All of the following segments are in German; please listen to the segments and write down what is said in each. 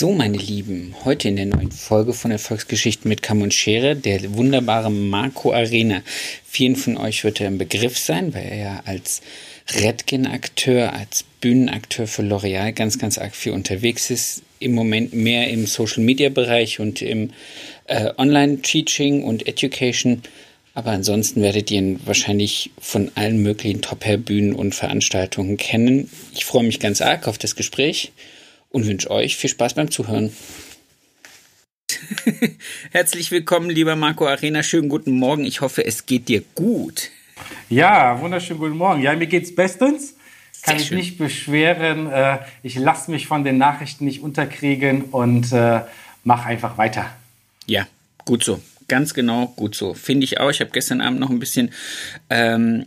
So, meine Lieben, heute in der neuen Folge von Erfolgsgeschichten mit Kamm und Schere, der wunderbare Marco Arena. Vielen von euch wird er im Begriff sein, weil er ja als Redgen-Akteur, als Bühnenakteur für L'Oreal ganz, ganz arg viel unterwegs ist. Im Moment mehr im Social-Media-Bereich und im äh, Online-Teaching und Education. Aber ansonsten werdet ihr ihn wahrscheinlich von allen möglichen Top-Hair-Bühnen und Veranstaltungen kennen. Ich freue mich ganz arg auf das Gespräch und wünsche euch viel Spaß beim Zuhören. Herzlich willkommen, lieber Marco Arena. Schönen guten Morgen. Ich hoffe, es geht dir gut. Ja, wunderschönen guten Morgen. Ja, mir geht's bestens. Kann mich nicht beschweren. Äh, ich lasse mich von den Nachrichten nicht unterkriegen und äh, mache einfach weiter. Ja, gut so. Ganz genau, gut so. Finde ich auch. Ich habe gestern Abend noch ein bisschen ähm,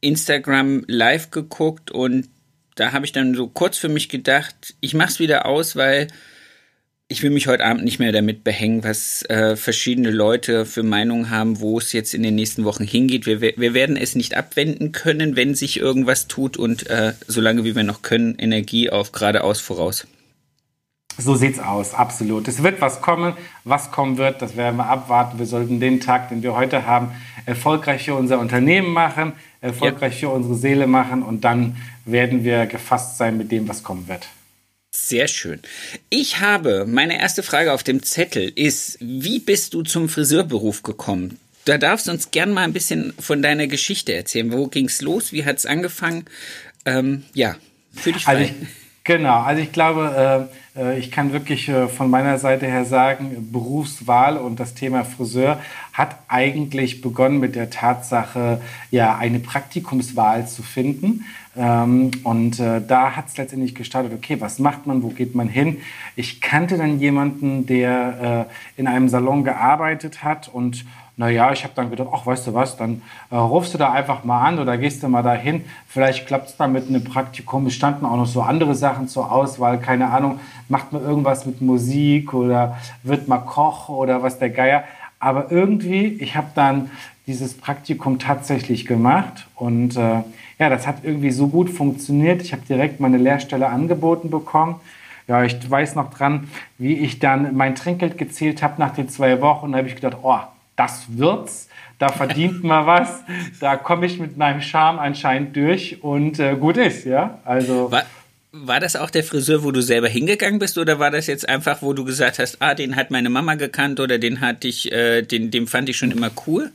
Instagram live geguckt und da habe ich dann so kurz für mich gedacht, ich mache es wieder aus, weil ich will mich heute Abend nicht mehr damit behängen, was äh, verschiedene Leute für Meinungen haben, wo es jetzt in den nächsten Wochen hingeht. Wir, wir werden es nicht abwenden können, wenn sich irgendwas tut und äh, solange wie wir noch können, Energie auf geradeaus voraus. So sieht's aus, absolut. Es wird was kommen. Was kommen wird, das werden wir abwarten. Wir sollten den Tag, den wir heute haben, erfolgreich für unser Unternehmen machen, erfolgreich ja. für unsere Seele machen und dann werden wir gefasst sein mit dem, was kommen wird. Sehr schön. Ich habe, meine erste Frage auf dem Zettel ist, wie bist du zum Friseurberuf gekommen? Da darfst du uns gern mal ein bisschen von deiner Geschichte erzählen. Wo ging es los? Wie hat es angefangen? Ähm, ja, für dich frei. Also ich, genau, also ich glaube, äh, ich kann wirklich äh, von meiner Seite her sagen, Berufswahl und das Thema Friseur hat eigentlich begonnen mit der Tatsache, ja, eine Praktikumswahl zu finden. Ähm, und äh, da hat es letztendlich gestartet, okay, was macht man, wo geht man hin? Ich kannte dann jemanden, der äh, in einem Salon gearbeitet hat und naja, ich habe dann gedacht, ach, weißt du was, dann äh, rufst du da einfach mal an oder gehst du mal dahin. Vielleicht klappt es dann mit einem Praktikum. Es standen auch noch so andere Sachen zur Auswahl, keine Ahnung, macht man irgendwas mit Musik oder wird mal Koch oder was der Geier. Aber irgendwie, ich habe dann dieses Praktikum tatsächlich gemacht und äh, ja, das hat irgendwie so gut funktioniert. Ich habe direkt meine Lehrstelle angeboten bekommen. Ja, ich weiß noch dran, wie ich dann mein Trinkgeld gezählt habe nach den zwei Wochen. Da habe ich gedacht, oh, das wird's. Da verdient man was. Da komme ich mit meinem Charme anscheinend durch und äh, gut ist, ja. Also. War, war das auch der Friseur, wo du selber hingegangen bist, oder war das jetzt einfach, wo du gesagt hast, ah, den hat meine Mama gekannt oder den hatte ich, äh, den, den fand ich schon immer cool?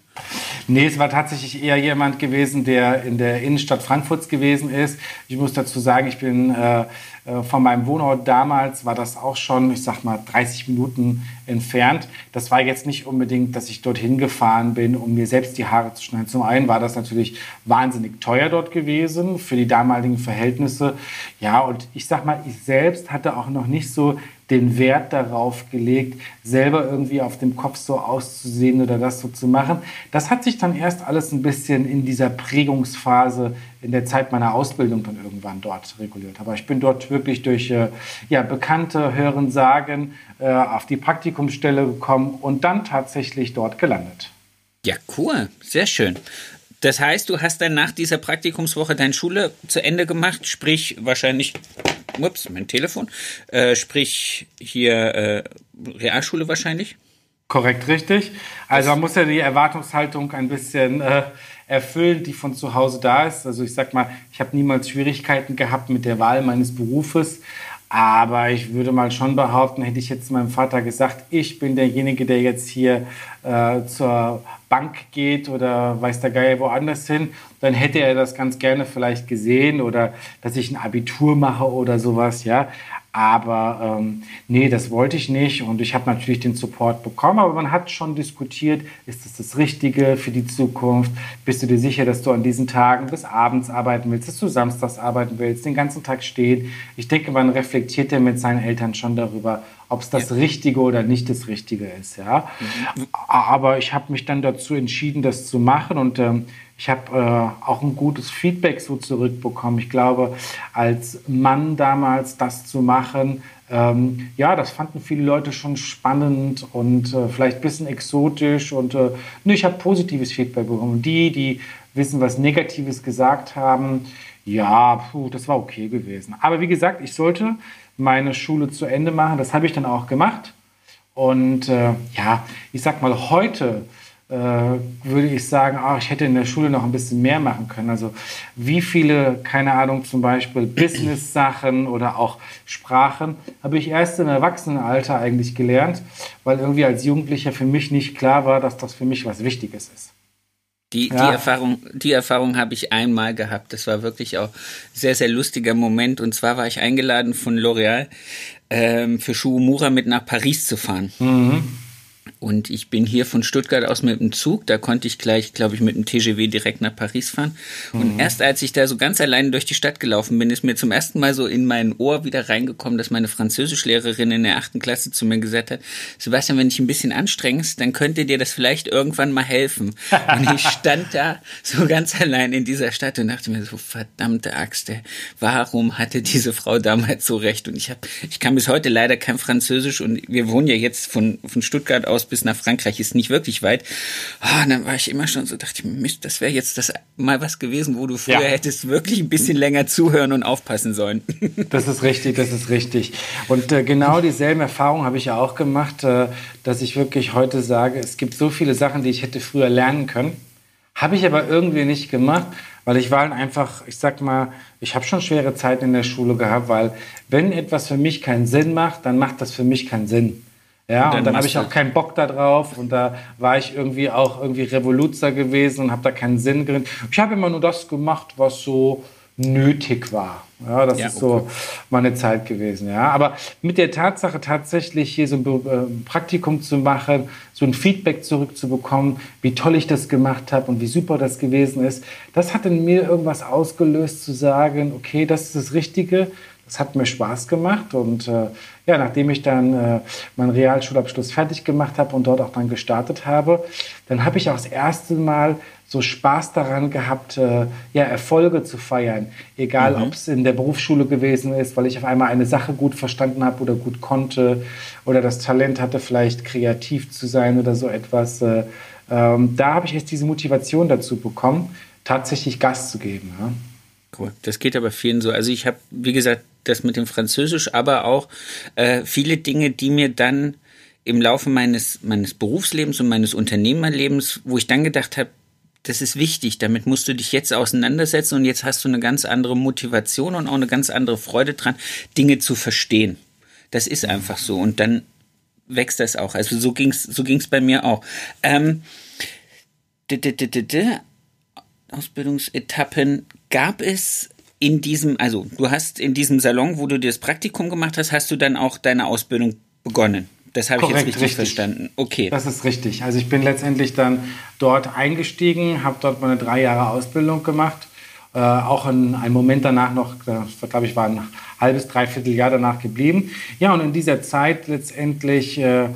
Nee, es war tatsächlich eher jemand gewesen, der in der Innenstadt Frankfurts gewesen ist. Ich muss dazu sagen, ich bin äh, äh, von meinem Wohnort damals, war das auch schon, ich sag mal, 30 Minuten entfernt. Das war jetzt nicht unbedingt, dass ich dorthin gefahren bin, um mir selbst die Haare zu schneiden. Zum einen war das natürlich wahnsinnig teuer dort gewesen für die damaligen Verhältnisse. Ja, und ich sag mal, ich selbst hatte auch noch nicht so den Wert darauf gelegt, selber irgendwie auf dem Kopf so auszusehen oder das so zu machen. Das hat sich dann erst alles ein bisschen in dieser Prägungsphase in der Zeit meiner Ausbildung dann irgendwann dort reguliert. Aber ich bin dort wirklich durch äh, ja, Bekannte, Hören, Sagen äh, auf die Praktikumsstelle gekommen und dann tatsächlich dort gelandet. Ja, cool, sehr schön. Das heißt, du hast dann nach dieser Praktikumswoche deine Schule zu Ende gemacht, sprich wahrscheinlich ups, mein Telefon, äh, sprich hier äh, Realschule wahrscheinlich. Korrekt, richtig. Also man muss ja die Erwartungshaltung ein bisschen äh, erfüllen, die von zu Hause da ist. Also ich sag mal, ich habe niemals Schwierigkeiten gehabt mit der Wahl meines Berufes. Aber ich würde mal schon behaupten, hätte ich jetzt meinem Vater gesagt, ich bin derjenige, der jetzt hier äh, zur Bank geht oder weiß der Geier woanders hin, dann hätte er das ganz gerne vielleicht gesehen oder dass ich ein Abitur mache oder sowas, ja. Aber ähm, nee, das wollte ich nicht und ich habe natürlich den Support bekommen, aber man hat schon diskutiert, ist das das Richtige für die Zukunft? Bist du dir sicher, dass du an diesen Tagen bis abends arbeiten willst, dass du samstags arbeiten willst, den ganzen Tag stehen? Ich denke, man reflektiert ja mit seinen Eltern schon darüber, ob es das ja. Richtige oder nicht das Richtige ist. Ja? Mhm. Aber ich habe mich dann dazu entschieden, das zu machen und ähm, ich habe äh, auch ein gutes Feedback so zurückbekommen. Ich glaube, als Mann damals das zu machen, ähm, ja, das fanden viele Leute schon spannend und äh, vielleicht ein bisschen exotisch. Und äh, nee, ich habe positives Feedback bekommen. Die, die wissen, was Negatives gesagt haben, ja, puh, das war okay gewesen. Aber wie gesagt, ich sollte meine Schule zu Ende machen. Das habe ich dann auch gemacht. Und äh, ja, ich sag mal, heute würde ich sagen, ach, ich hätte in der Schule noch ein bisschen mehr machen können. Also wie viele, keine Ahnung, zum Beispiel Business-Sachen oder auch Sprachen habe ich erst im Erwachsenenalter eigentlich gelernt, weil irgendwie als Jugendlicher für mich nicht klar war, dass das für mich was Wichtiges ist. Die, ja. die Erfahrung, die Erfahrung habe ich einmal gehabt. Das war wirklich auch sehr, sehr lustiger Moment. Und zwar war ich eingeladen von L'Oréal ähm, für Shuumura mit nach Paris zu fahren. Mhm. Und ich bin hier von Stuttgart aus mit dem Zug. Da konnte ich gleich, glaube ich, mit dem TGW direkt nach Paris fahren. Und mhm. erst als ich da so ganz alleine durch die Stadt gelaufen bin, ist mir zum ersten Mal so in mein Ohr wieder reingekommen, dass meine Französischlehrerin in der achten Klasse zu mir gesagt hat, Sebastian, wenn dich ein bisschen anstrengst, dann könnte dir das vielleicht irgendwann mal helfen. und ich stand da so ganz allein in dieser Stadt und dachte mir so, verdammte Axt, warum hatte diese Frau damals so recht? Und ich habe, ich kann bis heute leider kein Französisch und wir wohnen ja jetzt von, von Stuttgart aus bis nach Frankreich ist nicht wirklich weit. Oh, und dann war ich immer schon so, dachte ich, Mist, das wäre jetzt das mal was gewesen, wo du früher ja. hättest wirklich ein bisschen länger zuhören und aufpassen sollen. Das ist richtig, das ist richtig. Und äh, genau dieselben Erfahrungen habe ich ja auch gemacht, äh, dass ich wirklich heute sage, es gibt so viele Sachen, die ich hätte früher lernen können. Habe ich aber irgendwie nicht gemacht, weil ich war einfach, ich sag mal, ich habe schon schwere Zeiten in der Schule gehabt, weil wenn etwas für mich keinen Sinn macht, dann macht das für mich keinen Sinn. Ja, und dann, dann habe ich auch keinen Bock da drauf und da war ich irgendwie auch irgendwie Revoluzer gewesen und habe da keinen Sinn drin. Ich habe immer nur das gemacht, was so nötig war. Ja, das ja, ist so meine Zeit gewesen. Ja, aber mit der Tatsache tatsächlich hier so ein äh, Praktikum zu machen, so ein Feedback zurückzubekommen, wie toll ich das gemacht habe und wie super das gewesen ist, das hat in mir irgendwas ausgelöst zu sagen, okay, das ist das Richtige es hat mir Spaß gemacht und äh, ja, nachdem ich dann äh, meinen Realschulabschluss fertig gemacht habe und dort auch dann gestartet habe, dann habe ich auch das erste Mal so Spaß daran gehabt, äh, ja, Erfolge zu feiern. Egal, mhm. ob es in der Berufsschule gewesen ist, weil ich auf einmal eine Sache gut verstanden habe oder gut konnte oder das Talent hatte, vielleicht kreativ zu sein oder so etwas. Äh, ähm, da habe ich jetzt diese Motivation dazu bekommen, tatsächlich Gas zu geben. Ja. Cool. Das geht aber vielen so. Also ich habe, wie gesagt, das mit dem Französisch, aber auch äh, viele Dinge, die mir dann im Laufe meines, meines Berufslebens und meines Unternehmerlebens, wo ich dann gedacht habe, das ist wichtig, damit musst du dich jetzt auseinandersetzen und jetzt hast du eine ganz andere Motivation und auch eine ganz andere Freude dran, Dinge zu verstehen. Das ist einfach so und dann wächst das auch. Also so ging's, so ging's bei mir auch. Ähm, Ausbildungsetappen gab es in diesem, also du hast in diesem Salon, wo du dir das Praktikum gemacht hast, hast du dann auch deine Ausbildung begonnen. Das habe ich jetzt richtig, richtig, verstanden. Okay. Das ist richtig. Also ich bin letztendlich dann dort eingestiegen, habe dort meine drei Jahre Ausbildung gemacht. Äh, auch in einem Moment danach noch, glaube ich, war ein halbes, dreiviertel Jahr danach geblieben. Ja, und in dieser Zeit letztendlich äh, äh,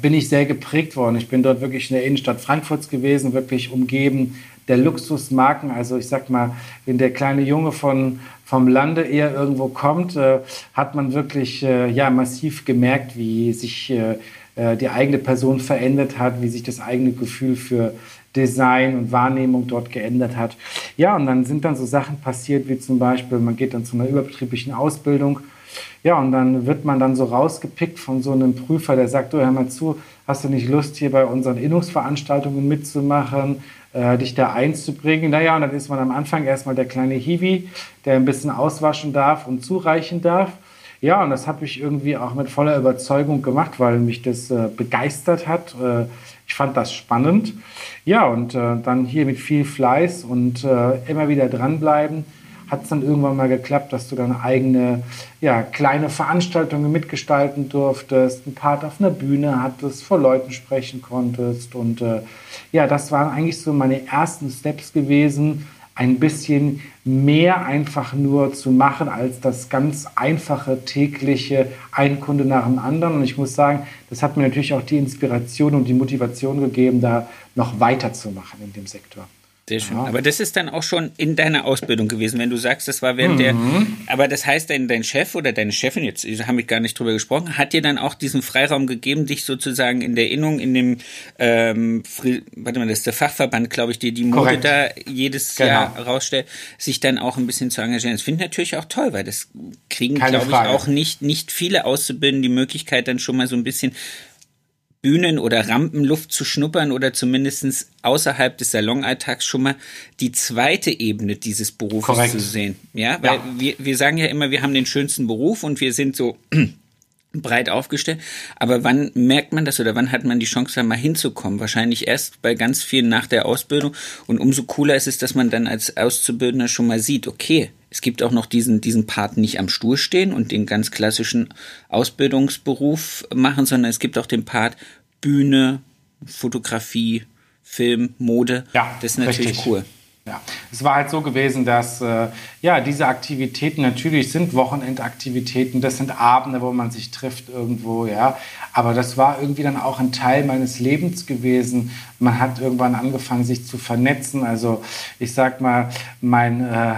bin ich sehr geprägt worden. Ich bin dort wirklich in der Innenstadt Frankfurts gewesen, wirklich umgeben der Luxusmarken. Also ich sag mal, wenn der kleine Junge von, vom Lande eher irgendwo kommt, äh, hat man wirklich äh, ja, massiv gemerkt, wie sich äh, äh, die eigene Person verändert hat, wie sich das eigene Gefühl für Design und Wahrnehmung dort geändert hat. Ja, und dann sind dann so Sachen passiert, wie zum Beispiel, man geht dann zu einer überbetrieblichen Ausbildung. Ja, und dann wird man dann so rausgepickt von so einem Prüfer, der sagt, du hör mal zu, hast du nicht Lust, hier bei unseren Innungsveranstaltungen mitzumachen? Äh, dich da einzubringen. Naja, und dann ist man am Anfang erstmal der kleine Hiwi, der ein bisschen auswaschen darf und zureichen darf. Ja, und das habe ich irgendwie auch mit voller Überzeugung gemacht, weil mich das äh, begeistert hat. Äh, ich fand das spannend. Ja, und äh, dann hier mit viel Fleiß und äh, immer wieder dranbleiben hat es dann irgendwann mal geklappt, dass du deine eigene ja, kleine Veranstaltungen mitgestalten durftest, ein Part auf einer Bühne hattest, vor Leuten sprechen konntest. Und äh, ja, das waren eigentlich so meine ersten Steps gewesen, ein bisschen mehr einfach nur zu machen als das ganz einfache tägliche ein Kunde nach dem anderen. Und ich muss sagen, das hat mir natürlich auch die Inspiration und die Motivation gegeben, da noch weiterzumachen in dem Sektor. Sehr schön. Ja. Aber das ist dann auch schon in deiner Ausbildung gewesen, wenn du sagst, das war während mhm. der. Aber das heißt, dein, dein Chef oder deine Chefin, jetzt haben wir gar nicht drüber gesprochen, hat dir dann auch diesen Freiraum gegeben, dich sozusagen in der Innung, in dem, ähm, warte mal, das ist der Fachverband, glaube ich, die die Mode Korrekt. da jedes genau. Jahr rausstellt, sich dann auch ein bisschen zu engagieren. Das finde ich natürlich auch toll, weil das kriegen, glaube ich, auch nicht, nicht viele Auszubildende die Möglichkeit, dann schon mal so ein bisschen Bühnen- oder Rampenluft zu schnuppern oder zumindest außerhalb des Salonalltags schon mal die zweite Ebene dieses Berufes Korrekt. zu sehen. Ja, weil ja. Wir, wir sagen ja immer, wir haben den schönsten Beruf und wir sind so breit aufgestellt. Aber wann merkt man das oder wann hat man die Chance, da mal hinzukommen? Wahrscheinlich erst bei ganz vielen nach der Ausbildung. Und umso cooler ist es, dass man dann als Auszubildender schon mal sieht, okay, es gibt auch noch diesen, diesen Part nicht am Stuhl stehen und den ganz klassischen Ausbildungsberuf machen, sondern es gibt auch den Part Bühne, Fotografie, Film, Mode. Ja, das ist natürlich richtig. cool. Ja, es war halt so gewesen, dass äh, ja diese Aktivitäten natürlich sind Wochenendaktivitäten, das sind Abende, wo man sich trifft irgendwo, ja. Aber das war irgendwie dann auch ein Teil meines Lebens gewesen. Man hat irgendwann angefangen, sich zu vernetzen. Also ich sag mal, mein äh,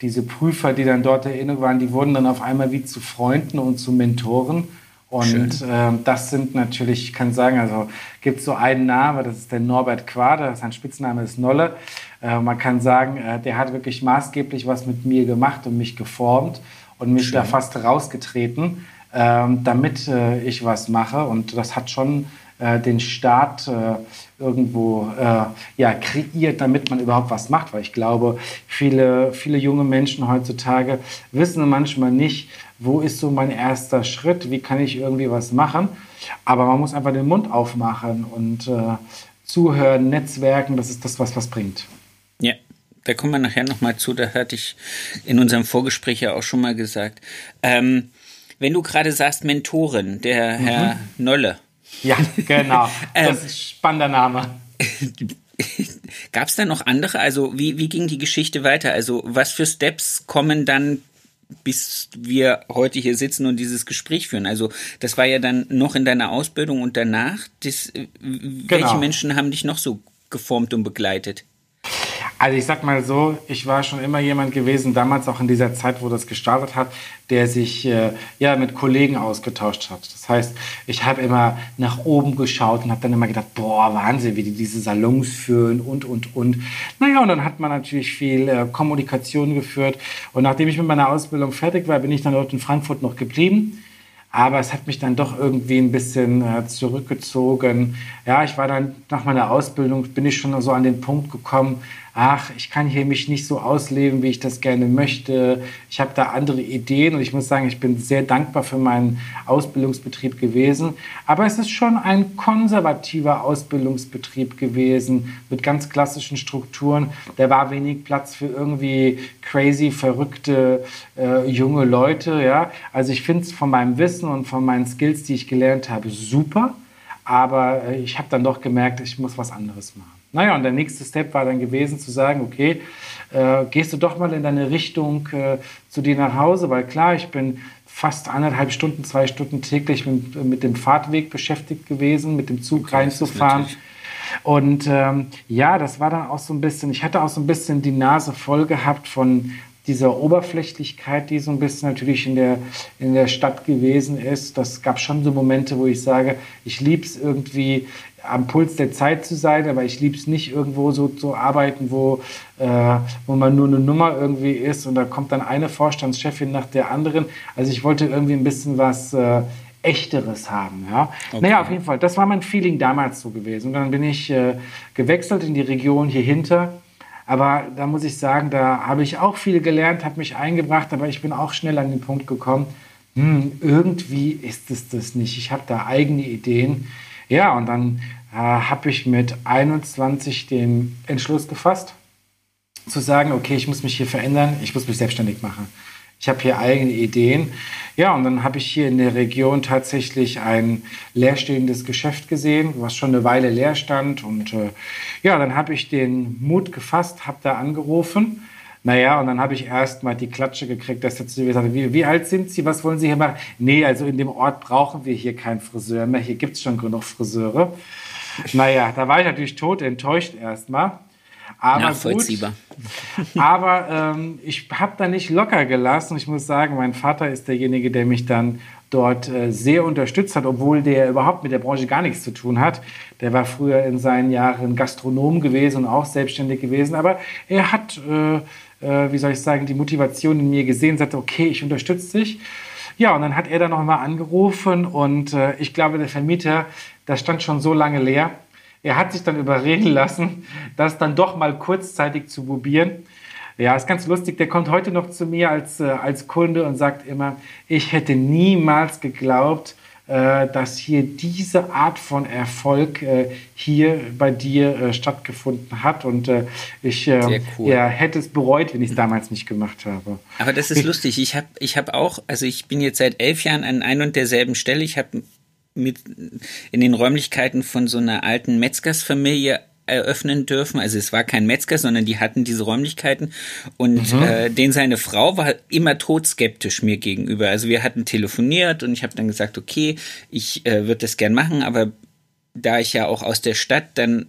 diese Prüfer, die dann dort erinnert waren, die wurden dann auf einmal wie zu Freunden und zu Mentoren. Und äh, das sind natürlich, ich kann sagen, also gibt es so einen Namen, das ist der Norbert Quader, sein Spitzname ist Nolle. Äh, man kann sagen, äh, der hat wirklich maßgeblich was mit mir gemacht und mich geformt und mich Schön. da fast rausgetreten, ähm, damit äh, ich was mache. Und das hat schon äh, den Staat äh, irgendwo ja, kreiert, damit man überhaupt was macht. Weil ich glaube, viele, viele junge Menschen heutzutage wissen manchmal nicht, wo ist so mein erster Schritt, wie kann ich irgendwie was machen. Aber man muss einfach den Mund aufmachen und äh, zuhören, netzwerken, das ist das, was was bringt. Da kommen wir nachher nochmal zu, da hatte ich in unserem Vorgespräch ja auch schon mal gesagt. Ähm, wenn du gerade sagst Mentorin, der mhm. Herr Nolle. Ja, genau. Das ist ein spannender Name. Gab es da noch andere? Also wie, wie ging die Geschichte weiter? Also was für Steps kommen dann bis wir heute hier sitzen und dieses Gespräch führen. Also das war ja dann noch in deiner Ausbildung und danach. Das, genau. Welche Menschen haben dich noch so geformt und begleitet? Also ich sag mal so, ich war schon immer jemand gewesen, damals auch in dieser Zeit, wo das gestartet hat, der sich äh, ja mit Kollegen ausgetauscht hat. Das heißt, ich habe immer nach oben geschaut und habe dann immer gedacht, boah, Wahnsinn, wie die diese Salons führen und, und, und. Naja, und dann hat man natürlich viel äh, Kommunikation geführt. Und nachdem ich mit meiner Ausbildung fertig war, bin ich dann dort in Frankfurt noch geblieben aber es hat mich dann doch irgendwie ein bisschen äh, zurückgezogen. Ja, ich war dann nach meiner Ausbildung, bin ich schon so an den Punkt gekommen, ach, ich kann hier mich nicht so ausleben, wie ich das gerne möchte. Ich habe da andere Ideen und ich muss sagen, ich bin sehr dankbar für meinen Ausbildungsbetrieb gewesen. Aber es ist schon ein konservativer Ausbildungsbetrieb gewesen mit ganz klassischen Strukturen. Da war wenig Platz für irgendwie crazy, verrückte äh, junge Leute. Ja? Also ich finde es von meinem Wissen und von meinen Skills, die ich gelernt habe, super. Aber äh, ich habe dann doch gemerkt, ich muss was anderes machen. Naja, und der nächste Step war dann gewesen zu sagen, okay, äh, gehst du doch mal in deine Richtung äh, zu dir nach Hause, weil klar, ich bin fast anderthalb Stunden, zwei Stunden täglich mit, mit dem Fahrtweg beschäftigt gewesen, mit dem Zug okay, reinzufahren. Und ähm, ja, das war dann auch so ein bisschen, ich hatte auch so ein bisschen die Nase voll gehabt von dieser Oberflächlichkeit, die so ein bisschen natürlich in der, in der Stadt gewesen ist. Das gab schon so Momente, wo ich sage, ich liebe es irgendwie am Puls der Zeit zu sein, aber ich liebe es nicht irgendwo so zu arbeiten, wo, äh, wo man nur eine Nummer irgendwie ist und da kommt dann eine Vorstandschefin nach der anderen. Also ich wollte irgendwie ein bisschen was äh, Echteres haben. Ja? Okay. Naja, auf jeden Fall, das war mein Feeling damals so gewesen. Und dann bin ich äh, gewechselt in die Region hier hinter. Aber da muss ich sagen, da habe ich auch viel gelernt, habe mich eingebracht, aber ich bin auch schnell an den Punkt gekommen, hm, irgendwie ist es das nicht. Ich habe da eigene Ideen. Ja, und dann habe ich mit 21 den Entschluss gefasst, zu sagen, okay, ich muss mich hier verändern, ich muss mich selbstständig machen. ich habe hier eigene Ideen. Ja, und dann habe ich hier in der Region tatsächlich ein leerstehendes Geschäft gesehen, was schon eine Weile leer stand. Und äh, ja, dann habe ich den Mut gefasst, habe da angerufen. Naja, und dann habe ich erst mal die Klatsche gekriegt, dass er zu mir gesagt wie, wie alt sind Sie, was wollen Sie hier machen? Nee, also in dem Ort brauchen wir hier keinen Friseur mehr, hier gibt es schon genug Friseure. Naja, da war ich natürlich tot enttäuscht erstmal. Aber Nachvollziehbar. Gut, aber ähm, ich habe da nicht locker gelassen. Ich muss sagen, mein Vater ist derjenige, der mich dann dort äh, sehr unterstützt hat, obwohl der überhaupt mit der Branche gar nichts zu tun hat. Der war früher in seinen Jahren Gastronom gewesen und auch selbstständig gewesen. Aber er hat, äh, äh, wie soll ich sagen, die Motivation in mir gesehen, sagte, okay, ich unterstütze dich. Ja, und dann hat er dann nochmal angerufen und äh, ich glaube, der Vermieter, das stand schon so lange leer er hat sich dann überreden lassen, das dann doch mal kurzzeitig zu probieren. Ja, ist ganz lustig. Der kommt heute noch zu mir als, äh, als Kunde und sagt immer, ich hätte niemals geglaubt, dass hier diese Art von Erfolg äh, hier bei dir äh, stattgefunden hat. Und äh, ich äh, cool. ja, hätte es bereut, wenn ich es damals nicht gemacht habe. Aber das ist ich, lustig. Ich habe ich hab auch, also ich bin jetzt seit elf Jahren an ein und derselben Stelle. Ich habe mit in den Räumlichkeiten von so einer alten Metzgersfamilie eröffnen dürfen. Also es war kein Metzger, sondern die hatten diese Räumlichkeiten und mhm. äh, den seine Frau war immer todskeptisch mir gegenüber. Also wir hatten telefoniert und ich habe dann gesagt, okay, ich äh, würde das gern machen, aber da ich ja auch aus der Stadt dann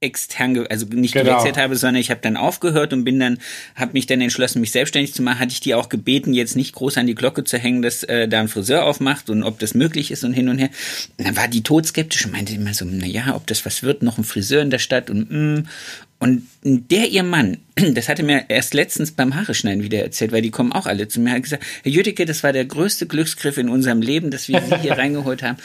extern, also nicht genau. gewechselt habe, sondern ich habe dann aufgehört und bin dann, habe mich dann entschlossen, mich selbstständig zu machen. Hatte ich die auch gebeten, jetzt nicht groß an die Glocke zu hängen, dass äh, da ein Friseur aufmacht und ob das möglich ist und hin und her. Und dann war die todskeptisch und meinte immer so, na ja, ob das was wird, noch ein Friseur in der Stadt und mm. Und der ihr Mann, das hatte mir erst letztens beim Haare schneiden wieder erzählt, weil die kommen auch alle zu mir, hat gesagt, Herr Jüdicke, das war der größte Glücksgriff in unserem Leben, dass wir Sie hier reingeholt haben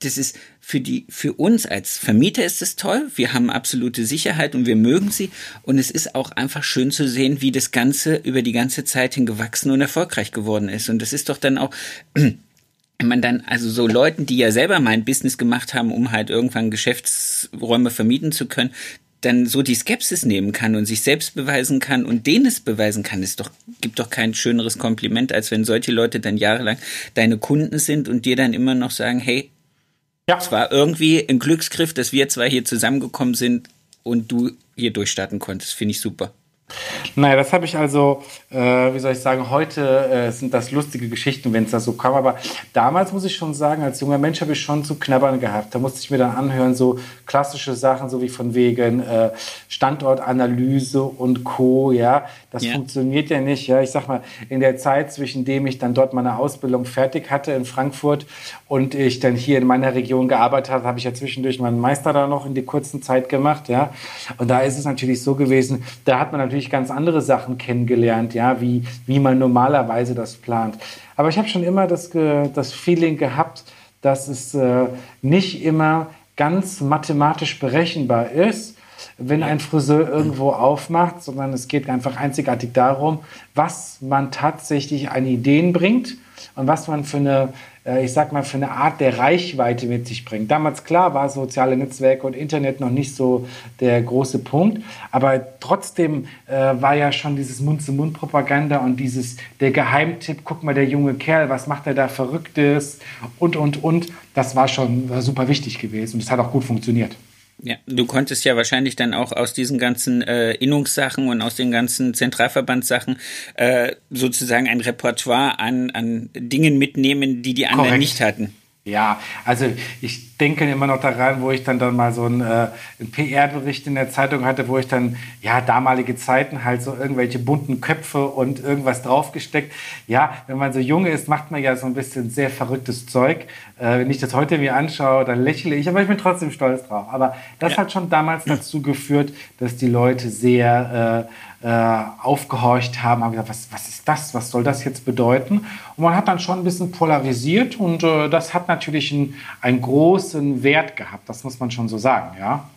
das ist für die, für uns als Vermieter ist es toll. Wir haben absolute Sicherheit und wir mögen sie. Und es ist auch einfach schön zu sehen, wie das Ganze über die ganze Zeit hin gewachsen und erfolgreich geworden ist. Und das ist doch dann auch, wenn man dann, also so Leuten, die ja selber mal ein Business gemacht haben, um halt irgendwann Geschäftsräume vermieten zu können, dann so die Skepsis nehmen kann und sich selbst beweisen kann und denen es beweisen kann, ist doch, gibt doch kein schöneres Kompliment, als wenn solche Leute dann jahrelang deine Kunden sind und dir dann immer noch sagen, hey, ja. Es war irgendwie ein Glücksgriff, dass wir zwei hier zusammengekommen sind und du hier durchstarten konntest. Finde ich super. Naja, das habe ich also, äh, wie soll ich sagen, heute äh, sind das lustige Geschichten, wenn es da so kam. Aber damals muss ich schon sagen, als junger Mensch habe ich schon zu knabbern gehabt. Da musste ich mir dann anhören, so klassische Sachen, so wie von wegen äh, Standortanalyse und Co. Ja, das ja. funktioniert ja nicht. Ja, ich sag mal, in der Zeit, zwischen dem ich dann dort meine Ausbildung fertig hatte in Frankfurt und ich dann hier in meiner Region gearbeitet habe, habe ich ja zwischendurch meinen Meister da noch in der kurzen Zeit gemacht. Ja, und da ist es natürlich so gewesen, da hat man natürlich natürlich ganz andere Sachen kennengelernt, ja, wie, wie man normalerweise das plant. Aber ich habe schon immer das, das Feeling gehabt, dass es äh, nicht immer ganz mathematisch berechenbar ist, wenn ein Friseur irgendwo aufmacht, sondern es geht einfach einzigartig darum, was man tatsächlich an Ideen bringt und was man für eine ich sag mal, für eine Art der Reichweite mit sich bringt. Damals klar war soziale Netzwerke und Internet noch nicht so der große Punkt, aber trotzdem äh, war ja schon dieses Mund-zu-Mund-Propaganda und dieses der Geheimtipp, guck mal, der junge Kerl, was macht er da Verrücktes und, und, und. Das war schon war super wichtig gewesen und es hat auch gut funktioniert. Ja, du konntest ja wahrscheinlich dann auch aus diesen ganzen äh, Innungssachen und aus den ganzen Zentralverbandssachen äh, sozusagen ein Repertoire an, an Dingen mitnehmen, die die anderen Korrekt. nicht hatten. Ja, also ich denke immer noch daran, wo ich dann, dann mal so einen, äh, einen PR-Bericht in der Zeitung hatte, wo ich dann, ja, damalige Zeiten halt so irgendwelche bunten Köpfe und irgendwas draufgesteckt. Ja, wenn man so jung ist, macht man ja so ein bisschen sehr verrücktes Zeug. Äh, wenn ich das heute mir anschaue, dann lächle ich, aber ich bin trotzdem stolz drauf. Aber das ja. hat schon damals dazu geführt, dass die Leute sehr... Äh, äh, aufgehorcht haben, haben gesagt, was, was ist das, was soll das jetzt bedeuten? Und man hat dann schon ein bisschen polarisiert und äh, das hat natürlich einen, einen großen Wert gehabt, das muss man schon so sagen, ja.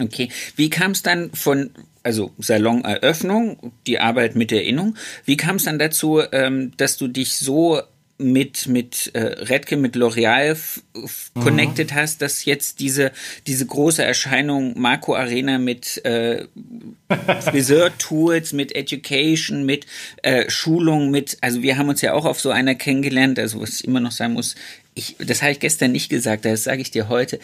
Okay, wie kam es dann von, also Saloneröffnung, die Arbeit mit der Innung, wie kam es dann dazu, ähm, dass du dich so mit, mit äh, Redke, mit L'Oreal mhm. connected hast, dass jetzt diese, diese große Erscheinung Marco Arena mit äh, Friseur-Tools, mit Education, mit äh, Schulung, mit, also wir haben uns ja auch auf so einer kennengelernt, also was ich immer noch sagen muss, ich, das habe ich gestern nicht gesagt, das sage ich dir heute.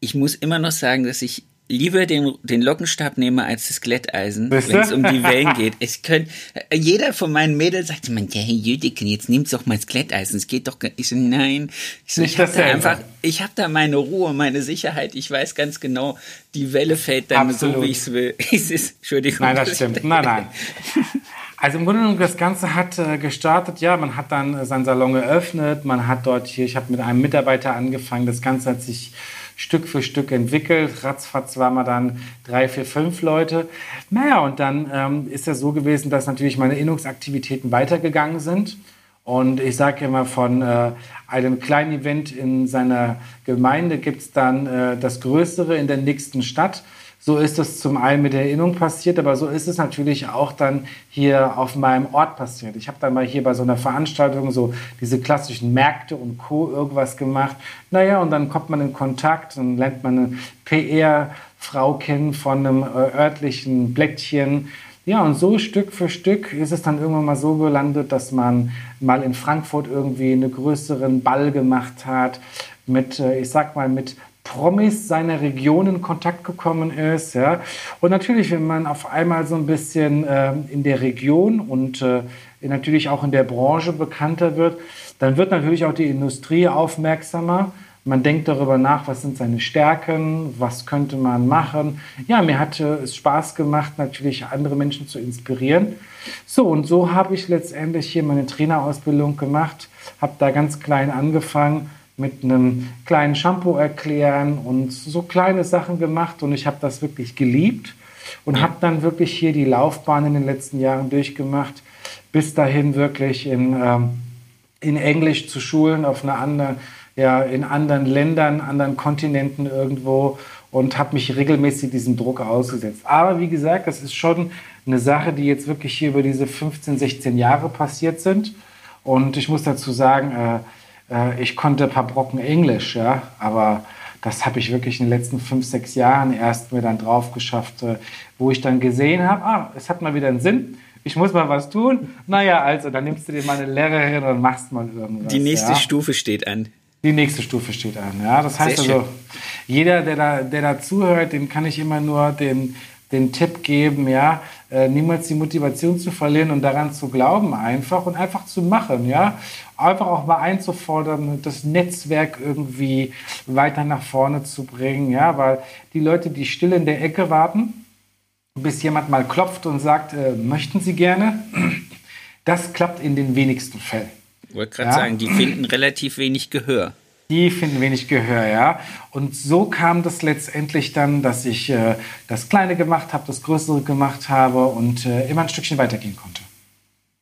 Ich muss immer noch sagen, dass ich lieber den, den Lockenstab nehme als das Glätteisen, wenn es um die Wellen geht. Ich könnt, jeder von meinen Mädels sagt immer, ja, Herr Jüdiken, jetzt nimm's doch mal das Glätteisen. Es geht doch, ich so, nein. Ich, so, ich habe da einfach, ich habe da meine Ruhe, meine Sicherheit. Ich weiß ganz genau, die Welle fällt dann Absolut. so, wie ich es will. Entschuldigung. Nein, das stimmt. Nein, nein. Also im Grunde genommen, das Ganze hat äh, gestartet, ja, man hat dann seinen Salon eröffnet, man hat dort hier, ich habe mit einem Mitarbeiter angefangen, das Ganze hat sich Stück für Stück entwickelt. Ratzfatz waren wir dann drei, vier, fünf Leute. Naja, und dann ähm, ist es so gewesen, dass natürlich meine Innungsaktivitäten weitergegangen sind. Und ich sage immer, von äh, einem kleinen Event in seiner Gemeinde gibt es dann äh, das Größere in der nächsten Stadt. So ist es zum einen mit der Erinnerung passiert, aber so ist es natürlich auch dann hier auf meinem Ort passiert. Ich habe dann mal hier bei so einer Veranstaltung so diese klassischen Märkte und Co. irgendwas gemacht. Naja, und dann kommt man in Kontakt und lernt man eine PR-Frau kennen von einem äh, örtlichen Blättchen. Ja, und so Stück für Stück ist es dann irgendwann mal so gelandet, dass man mal in Frankfurt irgendwie einen größeren Ball gemacht hat mit, äh, ich sag mal, mit Promis seiner Region in Kontakt gekommen ist. Ja. Und natürlich, wenn man auf einmal so ein bisschen äh, in der Region und äh, natürlich auch in der Branche bekannter wird, dann wird natürlich auch die Industrie aufmerksamer. Man denkt darüber nach, was sind seine Stärken, was könnte man machen. Ja, mir hatte es Spaß gemacht, natürlich andere Menschen zu inspirieren. So, und so habe ich letztendlich hier meine Trainerausbildung gemacht, habe da ganz klein angefangen mit einem kleinen Shampoo erklären und so kleine Sachen gemacht und ich habe das wirklich geliebt und habe dann wirklich hier die Laufbahn in den letzten Jahren durchgemacht, bis dahin wirklich in, ähm, in Englisch zu schulen auf einer anderen, ja, in anderen Ländern, anderen Kontinenten irgendwo und habe mich regelmäßig diesem Druck ausgesetzt. Aber wie gesagt, das ist schon eine Sache, die jetzt wirklich hier über diese 15, 16 Jahre passiert sind. Und ich muss dazu sagen, äh, äh, ich konnte ein paar Brocken Englisch, ja, aber das habe ich wirklich in den letzten fünf, sechs Jahren erst mir dann drauf geschafft, äh, wo ich dann gesehen habe, ah, es hat mal wieder einen Sinn. Ich muss mal was tun. Naja, also, dann nimmst du dir mal eine Lehrerin und machst mal irgendwas. Die nächste ja. Stufe steht an. Die nächste Stufe steht an, ja. Das heißt also, jeder, der da, der da zuhört, dem kann ich immer nur den, den Tipp geben, ja, äh, niemals die Motivation zu verlieren und daran zu glauben einfach und einfach zu machen, ja. Einfach auch mal einzufordern, das Netzwerk irgendwie weiter nach vorne zu bringen, ja, weil die Leute, die still in der Ecke warten, bis jemand mal klopft und sagt, äh, möchten Sie gerne, das klappt in den wenigsten Fällen. Ich wollte gerade ja? sagen, die finden relativ wenig Gehör. Die finden wenig Gehör, ja. Und so kam das letztendlich dann, dass ich äh, das Kleine gemacht habe, das Größere gemacht habe und äh, immer ein Stückchen weitergehen konnte.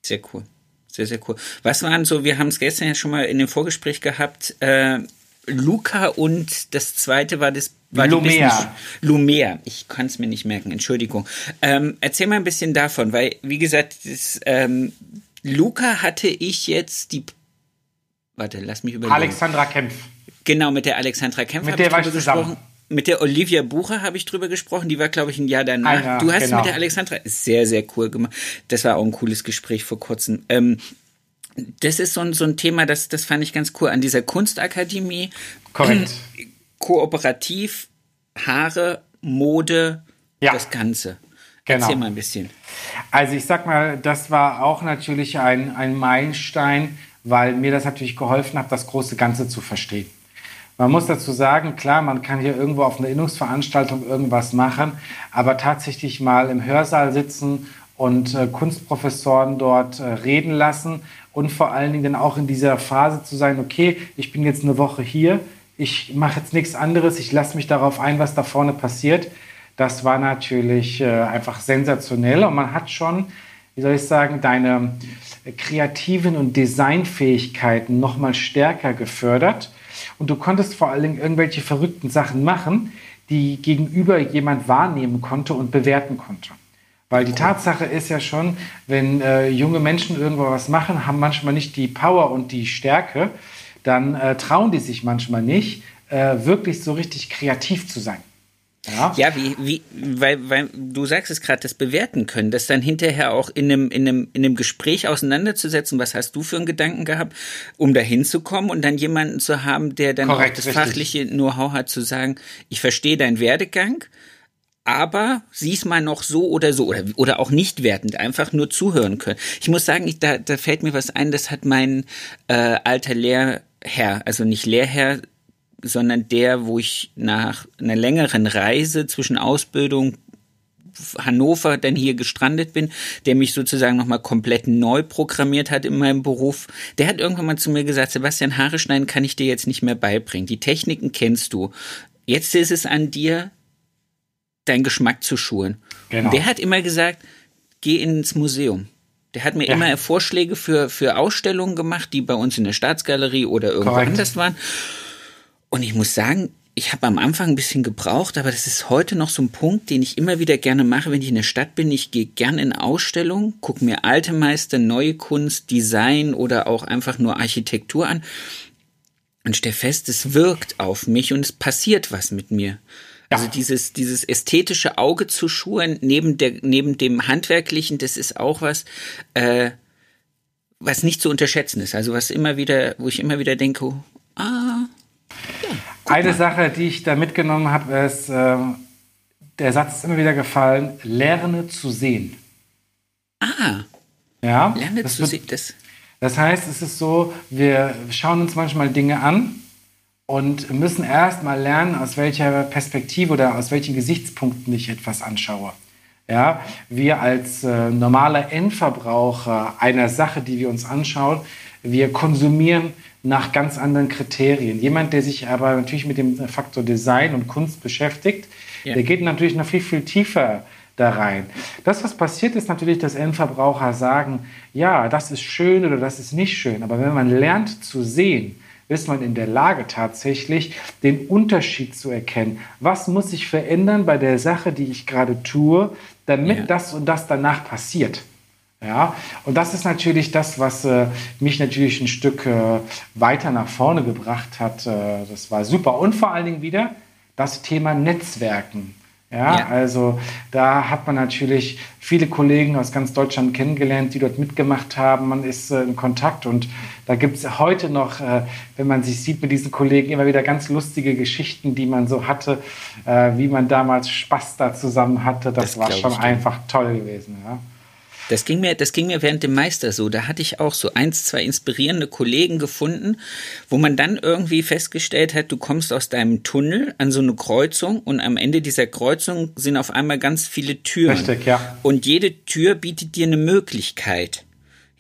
Sehr cool. Sehr, sehr cool. Was waren so, wir haben es gestern ja schon mal in dem Vorgespräch gehabt, äh, Luca und das zweite war das war Lumea. Lumea. Ich kann es mir nicht merken, Entschuldigung. Ähm, erzähl mal ein bisschen davon, weil, wie gesagt, das, ähm, Luca hatte ich jetzt die warte, lass mich überlegen. Alexandra Kempf. Genau, mit der Alexandra Kempf mit der ich drüber gesprochen. Mit der Olivia Bucher habe ich drüber gesprochen. Die war, glaube ich, ein Jahr danach. Jahr, du hast genau. mit der Alexandra sehr, sehr cool gemacht. Das war auch ein cooles Gespräch vor kurzem. Ähm, das ist so ein, so ein Thema, das, das fand ich ganz cool an dieser Kunstakademie. Korrekt. Kooperativ, Haare, Mode, ja. das Ganze. Genau. Erzähl mal ein bisschen. Also ich sag mal, das war auch natürlich ein, ein Meilenstein, weil mir das natürlich geholfen hat, das große Ganze zu verstehen. Man muss dazu sagen, klar, man kann hier irgendwo auf einer Innungsveranstaltung irgendwas machen, aber tatsächlich mal im Hörsaal sitzen und äh, Kunstprofessoren dort äh, reden lassen und vor allen Dingen dann auch in dieser Phase zu sein, okay, ich bin jetzt eine Woche hier, ich mache jetzt nichts anderes, ich lasse mich darauf ein, was da vorne passiert. Das war natürlich äh, einfach sensationell und man hat schon, wie soll ich sagen, deine kreativen und Designfähigkeiten noch mal stärker gefördert. Und du konntest vor allen Dingen irgendwelche verrückten Sachen machen, die gegenüber jemand wahrnehmen konnte und bewerten konnte. Weil die Tatsache ist ja schon, wenn äh, junge Menschen irgendwo was machen, haben manchmal nicht die Power und die Stärke, dann äh, trauen die sich manchmal nicht, äh, wirklich so richtig kreativ zu sein. Ja, ja wie, wie, weil, weil du sagst es gerade, das bewerten können, das dann hinterher auch in einem, in, einem, in einem Gespräch auseinanderzusetzen, was hast du für einen Gedanken gehabt, um da hinzukommen und dann jemanden zu haben, der dann Korrekt, auch das richtig. fachliche Know-how hat, zu sagen, ich verstehe deinen Werdegang, aber sieh's mal noch so oder so oder, oder auch nicht wertend, einfach nur zuhören können. Ich muss sagen, ich, da, da fällt mir was ein, das hat mein äh, alter Lehrherr, also nicht Lehrherr, sondern der, wo ich nach einer längeren Reise zwischen Ausbildung Hannover dann hier gestrandet bin, der mich sozusagen nochmal komplett neu programmiert hat in meinem Beruf, der hat irgendwann mal zu mir gesagt, Sebastian, Haare schneiden kann ich dir jetzt nicht mehr beibringen. Die Techniken kennst du. Jetzt ist es an dir, deinen Geschmack zu schulen. Genau. Der hat immer gesagt, geh ins Museum. Der hat mir ja. immer Vorschläge für, für Ausstellungen gemacht, die bei uns in der Staatsgalerie oder irgendwo Correct. anders waren. Und ich muss sagen, ich habe am Anfang ein bisschen gebraucht, aber das ist heute noch so ein Punkt, den ich immer wieder gerne mache, wenn ich in der Stadt bin. Ich gehe gerne in Ausstellungen, gucke mir alte Meister, neue Kunst, Design oder auch einfach nur Architektur an und stelle fest, es wirkt auf mich und es passiert was mit mir. Ja. Also dieses, dieses ästhetische Auge zu schulen neben, der, neben dem handwerklichen, das ist auch was, äh, was nicht zu unterschätzen ist. Also was immer wieder, wo ich immer wieder denke, ah, eine mal. Sache, die ich da mitgenommen habe, ist, äh, der Satz ist immer wieder gefallen, lerne zu sehen. Ah. Ja. Lerne zu sehen. Das, das heißt, es ist so, wir schauen uns manchmal Dinge an und müssen erst mal lernen, aus welcher Perspektive oder aus welchen Gesichtspunkten ich etwas anschaue. Ja, wir als äh, normaler Endverbraucher einer Sache, die wir uns anschauen, wir konsumieren nach ganz anderen Kriterien. Jemand, der sich aber natürlich mit dem Faktor Design und Kunst beschäftigt, ja. der geht natürlich noch viel, viel tiefer da rein. Das, was passiert, ist natürlich, dass Endverbraucher sagen, ja, das ist schön oder das ist nicht schön. Aber wenn man lernt zu sehen, ist man in der Lage tatsächlich den Unterschied zu erkennen. Was muss sich verändern bei der Sache, die ich gerade tue, damit ja. das und das danach passiert? Ja, und das ist natürlich das, was äh, mich natürlich ein Stück äh, weiter nach vorne gebracht hat. Äh, das war super. Und vor allen Dingen wieder das Thema Netzwerken. Ja, ja, also da hat man natürlich viele Kollegen aus ganz Deutschland kennengelernt, die dort mitgemacht haben. Man ist äh, in Kontakt und da gibt es heute noch, äh, wenn man sich sieht mit diesen Kollegen, immer wieder ganz lustige Geschichten, die man so hatte, äh, wie man damals Spaß da zusammen hatte. Das, das war schon einfach toll gewesen. Ja. Das ging mir, das ging mir während dem Meister so. Da hatte ich auch so eins, zwei inspirierende Kollegen gefunden, wo man dann irgendwie festgestellt hat, du kommst aus deinem Tunnel an so eine Kreuzung und am Ende dieser Kreuzung sind auf einmal ganz viele Türen. Richtig, ja. Und jede Tür bietet dir eine Möglichkeit.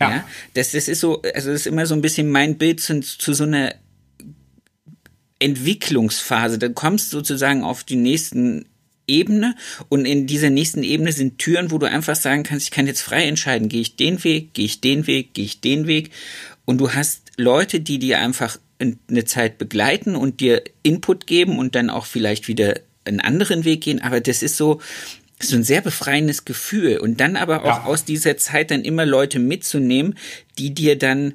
Ja. ja. Das, das ist so, also das ist immer so ein bisschen mein Bild zu, zu so einer Entwicklungsphase. Da kommst sozusagen auf die nächsten Ebene. Und in dieser nächsten Ebene sind Türen, wo du einfach sagen kannst, ich kann jetzt frei entscheiden, gehe ich den Weg, gehe ich den Weg, gehe ich den Weg. Und du hast Leute, die dir einfach eine Zeit begleiten und dir Input geben und dann auch vielleicht wieder einen anderen Weg gehen, aber das ist so, so ein sehr befreiendes Gefühl. Und dann aber auch ja. aus dieser Zeit dann immer Leute mitzunehmen, die dir dann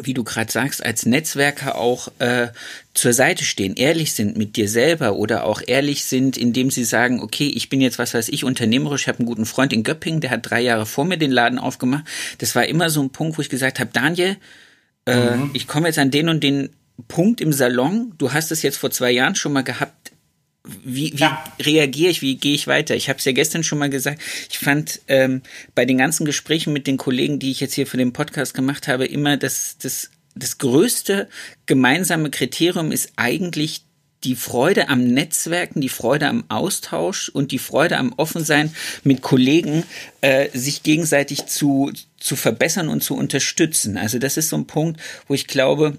wie du gerade sagst, als Netzwerker auch äh, zur Seite stehen, ehrlich sind mit dir selber oder auch ehrlich sind, indem sie sagen, okay, ich bin jetzt, was weiß ich, unternehmerisch, ich habe einen guten Freund in Göppingen, der hat drei Jahre vor mir den Laden aufgemacht. Das war immer so ein Punkt, wo ich gesagt habe, Daniel, äh, mhm. ich komme jetzt an den und den Punkt im Salon, du hast es jetzt vor zwei Jahren schon mal gehabt, wie, wie ja. reagiere ich, wie gehe ich weiter? Ich habe es ja gestern schon mal gesagt. Ich fand ähm, bei den ganzen Gesprächen mit den Kollegen, die ich jetzt hier für den Podcast gemacht habe, immer das, das, das größte gemeinsame Kriterium ist eigentlich die Freude am Netzwerken, die Freude am Austausch und die Freude am Offensein mit Kollegen, äh, sich gegenseitig zu, zu verbessern und zu unterstützen. Also das ist so ein Punkt, wo ich glaube,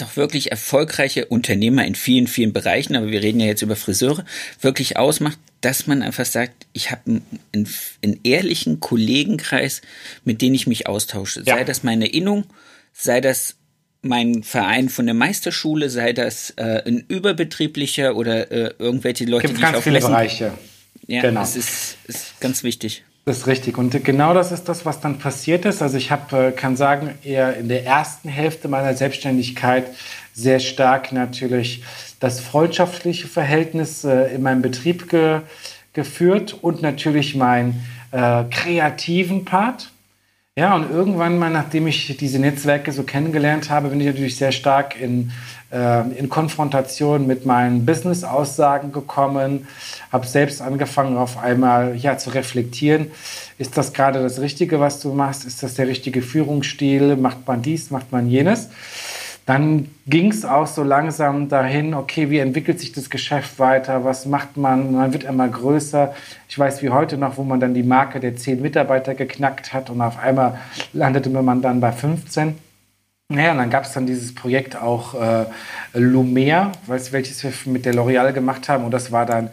auch wirklich erfolgreiche Unternehmer in vielen, vielen Bereichen, aber wir reden ja jetzt über Friseure, wirklich ausmacht, dass man einfach sagt, ich habe einen, einen, ehrlichen Kollegenkreis, mit dem ich mich austausche. Ja. Sei das meine Innung, sei das mein Verein von der Meisterschule, sei das äh, ein überbetrieblicher oder äh, irgendwelche Leute, Gibt die ganz ich viele Bereiche. Ja, genau. das ist, ist ganz wichtig. Das ist richtig. Und genau das ist das, was dann passiert ist. Also ich habe, äh, kann sagen, eher in der ersten Hälfte meiner Selbstständigkeit sehr stark natürlich das freundschaftliche Verhältnis äh, in meinem Betrieb ge geführt und natürlich meinen äh, kreativen Part. Ja, und irgendwann mal, nachdem ich diese Netzwerke so kennengelernt habe, bin ich natürlich sehr stark in, in Konfrontation mit meinen Business-Aussagen gekommen, habe selbst angefangen, auf einmal ja, zu reflektieren. Ist das gerade das Richtige, was du machst? Ist das der richtige Führungsstil? Macht man dies, macht man jenes? Dann ging es auch so langsam dahin, okay, wie entwickelt sich das Geschäft weiter, was macht man, man wird immer größer. Ich weiß wie heute noch, wo man dann die Marke der zehn Mitarbeiter geknackt hat und auf einmal landete man dann bei 15. Naja, und dann gab es dann dieses Projekt auch äh, Lumer, weißt, welches wir mit der L'Oreal gemacht haben. Und das war dann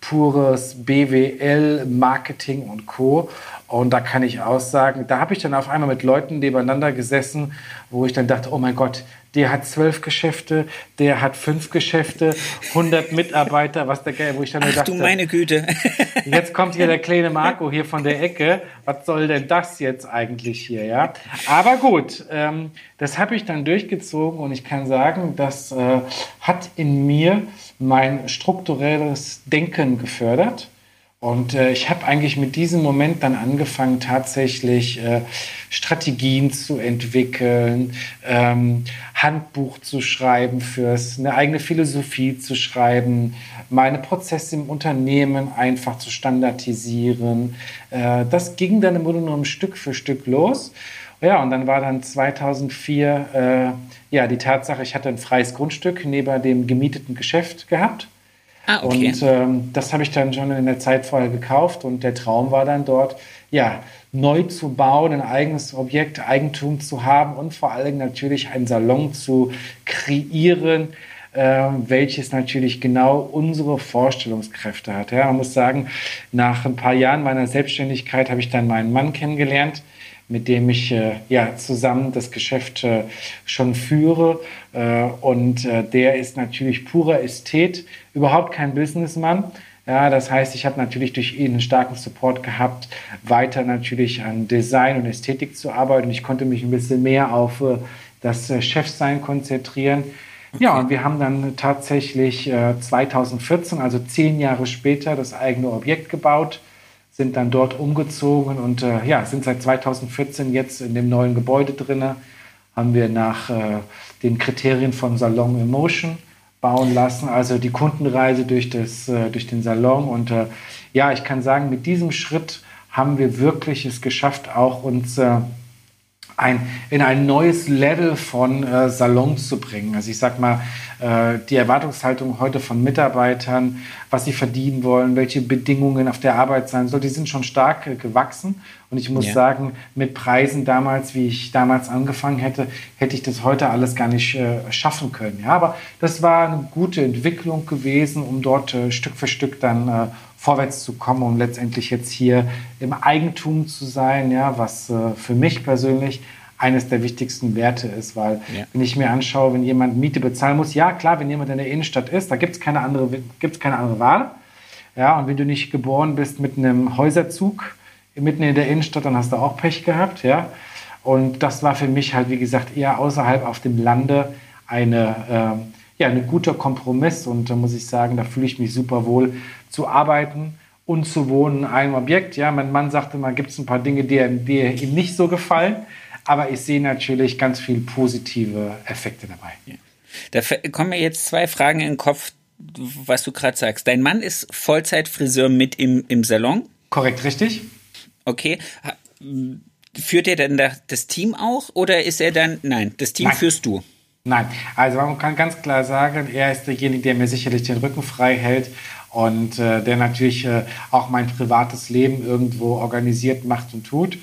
pures BWL, Marketing und Co. Und da kann ich aussagen, da habe ich dann auf einmal mit Leuten nebeneinander gesessen, wo ich dann dachte, oh mein Gott, der hat zwölf Geschäfte, der hat fünf Geschäfte, 100 Mitarbeiter, was der Geil, wo ich dann Ach, dachte, du meine Güte. jetzt kommt hier der kleine Marco hier von der Ecke. Was soll denn das jetzt eigentlich hier, ja? Aber gut, ähm, das habe ich dann durchgezogen und ich kann sagen, das äh, hat in mir mein strukturelles Denken gefördert. Und äh, ich habe eigentlich mit diesem Moment dann angefangen, tatsächlich äh, Strategien zu entwickeln, ähm, Handbuch zu schreiben fürs, eine eigene Philosophie zu schreiben, meine Prozesse im Unternehmen einfach zu standardisieren. Äh, das ging dann im Grunde genommen Stück für Stück los. Ja, und dann war dann 2004 äh, ja die Tatsache, ich hatte ein freies Grundstück neben dem gemieteten Geschäft gehabt Ah, okay. Und ähm, das habe ich dann schon in der Zeit vorher gekauft und der Traum war dann dort, ja, neu zu bauen, ein eigenes Objekt, Eigentum zu haben und vor allem natürlich einen Salon zu kreieren, äh, welches natürlich genau unsere Vorstellungskräfte hat. Ja, man muss sagen, nach ein paar Jahren meiner Selbstständigkeit habe ich dann meinen Mann kennengelernt mit dem ich äh, ja, zusammen das Geschäft äh, schon führe. Äh, und der ist natürlich purer Ästhet, überhaupt kein Businessmann. Ja, das heißt, ich habe natürlich durch ihn einen starken Support gehabt, weiter natürlich an Design und Ästhetik zu arbeiten. Ich konnte mich ein bisschen mehr auf das Chefsein konzentrieren. Okay. Ja, und wir haben dann tatsächlich 2014, also zehn Jahre später, das eigene Objekt gebaut sind dann dort umgezogen und äh, ja, sind seit 2014 jetzt in dem neuen Gebäude drin. Haben wir nach äh, den Kriterien von Salon Emotion bauen lassen, also die Kundenreise durch, das, äh, durch den Salon. Und äh, ja, ich kann sagen, mit diesem Schritt haben wir wirklich es geschafft, auch uns äh, ein, in ein neues Level von äh, Salons zu bringen. Also ich sag mal, äh, die Erwartungshaltung heute von Mitarbeitern, was sie verdienen wollen, welche Bedingungen auf der Arbeit sein soll, die sind schon stark äh, gewachsen. Und ich muss ja. sagen, mit Preisen damals, wie ich damals angefangen hätte, hätte ich das heute alles gar nicht äh, schaffen können. Ja, aber das war eine gute Entwicklung gewesen, um dort äh, Stück für Stück dann äh, vorwärts zu kommen und letztendlich jetzt hier im Eigentum zu sein, ja, was äh, für mich persönlich eines der wichtigsten Werte ist, weil ja. wenn ich mir anschaue, wenn jemand Miete bezahlen muss, ja klar, wenn jemand in der Innenstadt ist, da gibt es keine andere, gibt's keine andere Wahl. Ja, und wenn du nicht geboren bist mit einem Häuserzug mitten in der Innenstadt, dann hast du auch Pech gehabt, ja. Und das war für mich halt, wie gesagt, eher außerhalb auf dem Lande eine, äh, ja, ein guter Kompromiss. Und da muss ich sagen, da fühle ich mich super wohl, zu arbeiten und zu wohnen in einem Objekt. Ja, mein Mann sagte mal, gibt es ein paar Dinge, die, die ihm nicht so gefallen. Aber ich sehe natürlich ganz viele positive Effekte dabei. Ja. Da kommen mir jetzt zwei Fragen in den Kopf, was du gerade sagst. Dein Mann ist Vollzeitfriseur mit im, im Salon? Korrekt, richtig. Okay. Führt er denn das Team auch oder ist er dann, nein, das Team nein. führst du? Nein, also man kann ganz klar sagen, er ist derjenige, der mir sicherlich den Rücken frei hält und äh, der natürlich äh, auch mein privates Leben irgendwo organisiert macht und tut.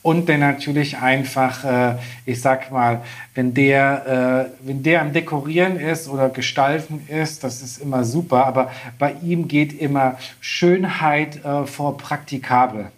Und der natürlich einfach, äh, ich sag mal, wenn der, äh, wenn der am Dekorieren ist oder gestalten ist, das ist immer super, aber bei ihm geht immer Schönheit äh, vor praktikabel.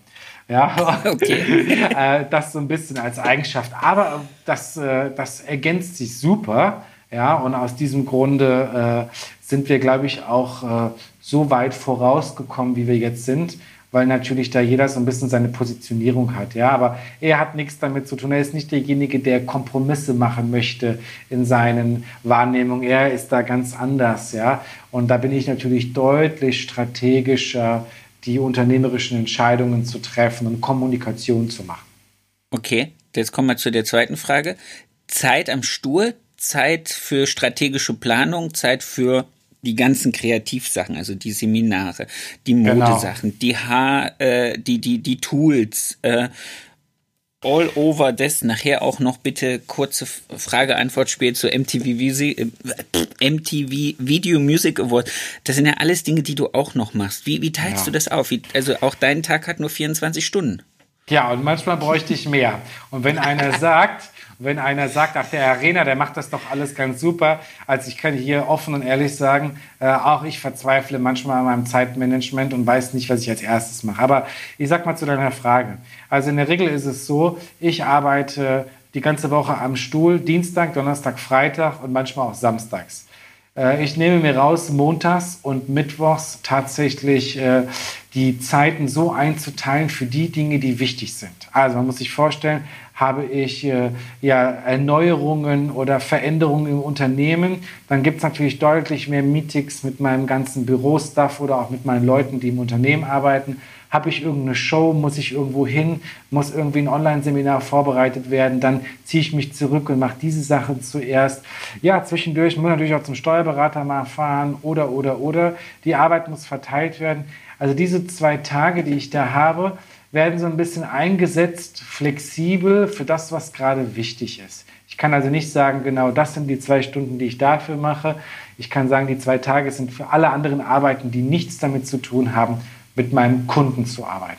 Ja, okay. äh, das so ein bisschen als Eigenschaft. Aber das, äh, das ergänzt sich super. Ja, und aus diesem Grunde äh, sind wir, glaube ich, auch äh, so weit vorausgekommen, wie wir jetzt sind, weil natürlich da jeder so ein bisschen seine Positionierung hat. Ja, aber er hat nichts damit zu tun. Er ist nicht derjenige, der Kompromisse machen möchte in seinen Wahrnehmungen. Er ist da ganz anders. Ja, und da bin ich natürlich deutlich strategischer, die unternehmerischen Entscheidungen zu treffen und Kommunikation zu machen. Okay, jetzt kommen wir zu der zweiten Frage. Zeit am Stuhl, Zeit für strategische Planung, Zeit für die ganzen Kreativsachen, also die Seminare, die genau. Modesachen, genau. die Haar, äh, die die die Tools, äh, all over das. Nachher auch noch bitte kurze Frage-Antwort-Spiel zu MTV, äh, MTV Video Music Award. Das sind ja alles Dinge, die du auch noch machst. Wie, wie teilst ja. du das auf? Wie, also auch dein Tag hat nur 24 Stunden. Ja, und manchmal bräuchte ich mehr. Und wenn einer sagt, wenn einer sagt, ach, der Arena, der macht das doch alles ganz super, also ich kann hier offen und ehrlich sagen, äh, auch ich verzweifle manchmal an meinem Zeitmanagement und weiß nicht, was ich als erstes mache. Aber ich sag mal zu deiner Frage. Also in der Regel ist es so, ich arbeite die ganze Woche am Stuhl, Dienstag, Donnerstag, Freitag und manchmal auch samstags. Äh, ich nehme mir raus, montags und mittwochs tatsächlich äh, die Zeiten so einzuteilen für die Dinge, die wichtig sind. Also man muss sich vorstellen, habe ich äh, ja, Erneuerungen oder Veränderungen im Unternehmen, dann gibt es natürlich deutlich mehr Meetings mit meinem ganzen Bürostaff oder auch mit meinen Leuten, die im Unternehmen arbeiten. Habe ich irgendeine Show, muss ich irgendwo hin, muss irgendwie ein Online-Seminar vorbereitet werden, dann ziehe ich mich zurück und mache diese Sachen zuerst. Ja, zwischendurch muss ich natürlich auch zum Steuerberater mal fahren oder, oder, oder. Die Arbeit muss verteilt werden. Also diese zwei Tage, die ich da habe, werden so ein bisschen eingesetzt, flexibel für das, was gerade wichtig ist. Ich kann also nicht sagen, genau das sind die zwei Stunden, die ich dafür mache. Ich kann sagen, die zwei Tage sind für alle anderen Arbeiten, die nichts damit zu tun haben, mit meinem Kunden zu arbeiten.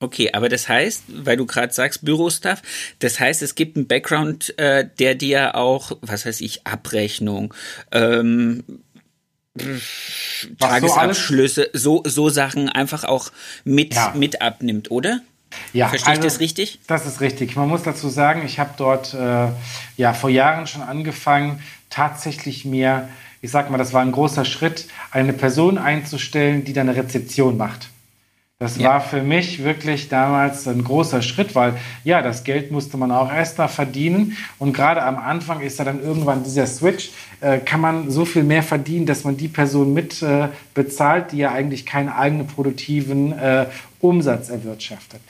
Okay, aber das heißt, weil du gerade sagst Bürostaff, das heißt, es gibt einen Background, äh, der dir auch, was weiß ich, Abrechnung, ähm, Tagesabschlüsse, so, so Sachen einfach auch mit, ja. mit abnimmt, oder? Ja, Verstehe also, ich das richtig? Das ist richtig. Man muss dazu sagen, ich habe dort äh, ja vor Jahren schon angefangen, tatsächlich mir, ich sag mal, das war ein großer Schritt, eine Person einzustellen, die dann eine Rezeption macht. Das ja. war für mich wirklich damals ein großer Schritt, weil ja, das Geld musste man auch erst mal verdienen. Und gerade am Anfang ist da dann irgendwann dieser Switch, äh, kann man so viel mehr verdienen, dass man die Person mit äh, bezahlt, die ja eigentlich keinen eigenen produktiven äh, Umsatz erwirtschaftet.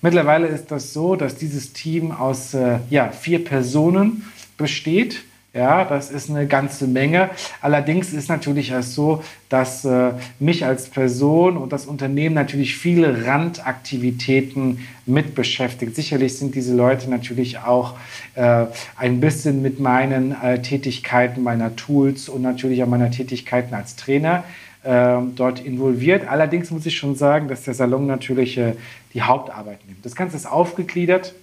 Mittlerweile ist das so, dass dieses Team aus äh, ja, vier Personen besteht ja, das ist eine ganze Menge. Allerdings ist natürlich erst so, dass äh, mich als Person und das Unternehmen natürlich viele Randaktivitäten mit beschäftigt. Sicherlich sind diese Leute natürlich auch äh, ein bisschen mit meinen äh, Tätigkeiten, meiner Tools und natürlich auch meiner Tätigkeiten als Trainer ähm, dort involviert. Allerdings muss ich schon sagen, dass der Salon natürlich äh, die Hauptarbeit nimmt. Das Ganze ist aufgegliedert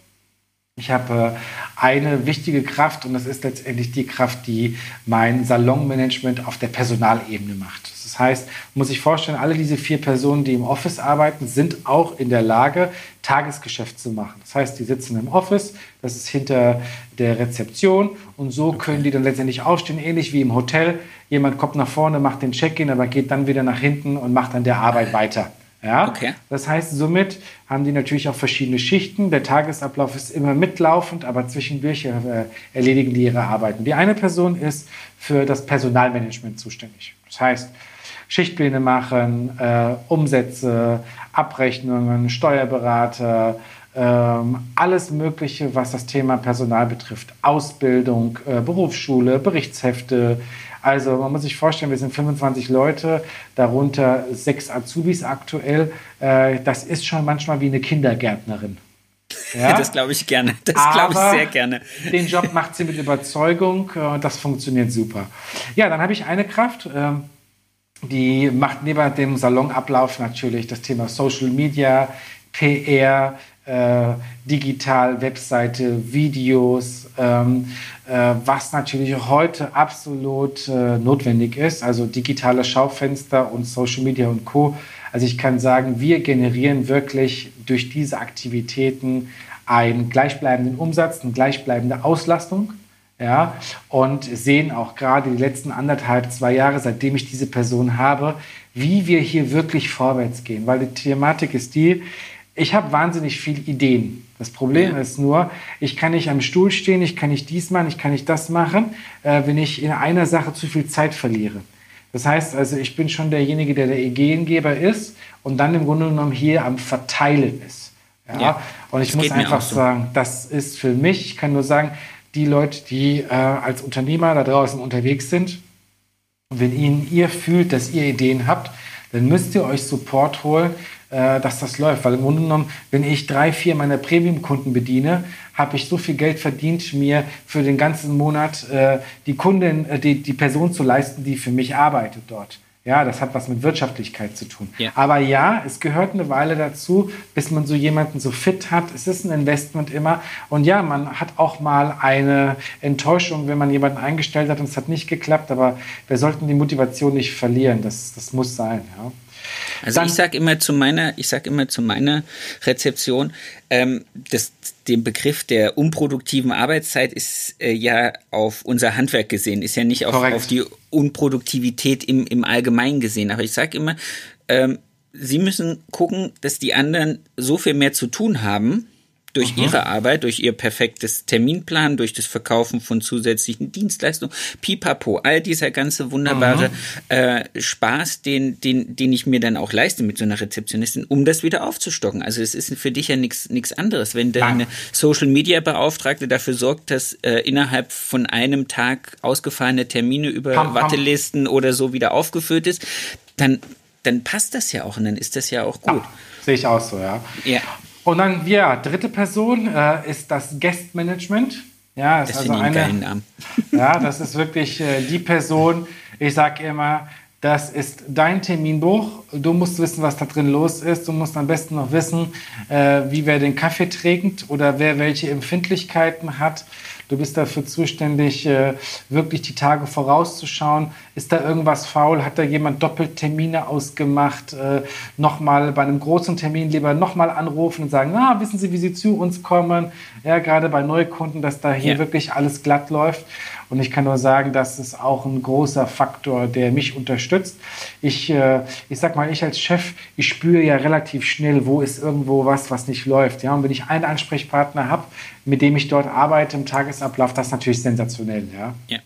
ich habe äh, eine wichtige Kraft und das ist letztendlich die Kraft, die mein Salonmanagement auf der Personalebene macht. Das heißt, muss ich vorstellen, alle diese vier Personen, die im Office arbeiten, sind auch in der Lage, Tagesgeschäft zu machen. Das heißt, die sitzen im Office, das ist hinter der Rezeption und so können die dann letztendlich aufstehen, ähnlich wie im Hotel. Jemand kommt nach vorne, macht den Check-in, aber geht dann wieder nach hinten und macht dann der Arbeit weiter. Ja? Okay. Das heißt, somit haben die natürlich auch verschiedene Schichten. Der Tagesablauf ist immer mitlaufend, aber zwischendurch äh, erledigen die ihre Arbeiten. Die eine Person ist für das Personalmanagement zuständig. Das heißt, Schichtpläne machen, äh, Umsätze, Abrechnungen, Steuerberater, ähm, alles Mögliche, was das Thema Personal betrifft. Ausbildung, äh, Berufsschule, Berichtshefte, also man muss sich vorstellen, wir sind 25 Leute, darunter sechs Azubis aktuell. Äh, das ist schon manchmal wie eine Kindergärtnerin. Ja? Das glaube ich gerne. Das glaube ich sehr gerne. Den Job macht sie mit Überzeugung und das funktioniert super. Ja, dann habe ich eine Kraft. Ähm, die macht neben dem Salonablauf natürlich das Thema Social Media, PR, äh, digital, Webseite, Videos, ähm, äh, was natürlich heute absolut äh, notwendig ist, also digitale Schaufenster und Social Media und Co. Also ich kann sagen, wir generieren wirklich durch diese Aktivitäten einen gleichbleibenden Umsatz, eine gleichbleibende Auslastung. Ja, und sehen auch gerade die letzten anderthalb, zwei Jahre, seitdem ich diese Person habe, wie wir hier wirklich vorwärts gehen. Weil die Thematik ist die, ich habe wahnsinnig viele Ideen. Das Problem ist nur, ich kann nicht am Stuhl stehen, ich kann nicht dies machen, ich kann nicht das machen, äh, wenn ich in einer Sache zu viel Zeit verliere. Das heißt also, ich bin schon derjenige, der der Ideengeber ist und dann im Grunde genommen hier am Verteilen ist. Ja? ja und ich muss einfach so. sagen, das ist für mich, ich kann nur sagen, die Leute, die äh, als Unternehmer da draußen unterwegs sind, wenn ihnen ihr fühlt, dass ihr Ideen habt, dann müsst ihr euch Support holen, äh, dass das läuft. Weil im Grunde genommen, wenn ich drei, vier meiner Premium-Kunden bediene, habe ich so viel Geld verdient, mir für den ganzen Monat äh, die Kundin, äh, die, die Person zu leisten, die für mich arbeitet dort. Ja, das hat was mit Wirtschaftlichkeit zu tun. Ja. Aber ja, es gehört eine Weile dazu, bis man so jemanden so fit hat. Es ist ein Investment immer. Und ja, man hat auch mal eine Enttäuschung, wenn man jemanden eingestellt hat und es hat nicht geklappt. Aber wir sollten die Motivation nicht verlieren. Das, das muss sein. Ja. Also Dann, ich sage immer zu meiner, ich sag immer zu meiner Rezeption, ähm, das, den Begriff der unproduktiven Arbeitszeit ist äh, ja auf unser Handwerk gesehen, ist ja nicht auf, auf die Unproduktivität im, im Allgemeinen gesehen. Aber ich sage immer, ähm, Sie müssen gucken, dass die anderen so viel mehr zu tun haben, durch mhm. ihre Arbeit, durch ihr perfektes Terminplan, durch das Verkaufen von zusätzlichen Dienstleistungen, pipapo, all dieser ganze wunderbare äh, Spaß, den, den, den ich mir dann auch leiste mit so einer Rezeptionistin, um das wieder aufzustocken. Also es ist für dich ja nichts nichts anderes. Wenn deine Social Media Beauftragte dafür sorgt, dass äh, innerhalb von einem Tag ausgefallene Termine über pam, pam. Wartelisten oder so wieder aufgeführt ist, dann dann passt das ja auch und dann ist das ja auch gut. Ja, sehe ich auch so, ja. Ja. Und dann, ja, dritte Person äh, ist das Guest Management. Ja, ist das also eine, Namen. Ja, das ist wirklich äh, die Person, ich sage immer, das ist dein Terminbuch. Du musst wissen, was da drin los ist. Du musst am besten noch wissen, äh, wie wer den Kaffee trinkt oder wer welche Empfindlichkeiten hat. Du bist dafür zuständig, äh, wirklich die Tage vorauszuschauen. Ist da irgendwas faul? Hat da jemand Doppeltermine ausgemacht? Äh, nochmal bei einem großen Termin lieber nochmal anrufen und sagen, na, wissen Sie, wie Sie zu uns kommen? Ja, gerade bei Neukunden, dass da hier ja. wirklich alles glatt läuft. Und ich kann nur sagen, das ist auch ein großer Faktor, der mich unterstützt. Ich, äh, ich sag mal, ich als Chef, ich spüre ja relativ schnell, wo ist irgendwo was, was nicht läuft. Ja, und wenn ich einen Ansprechpartner habe, mit dem ich dort arbeite im Tagesablauf, das ist natürlich sensationell. Ja. ja.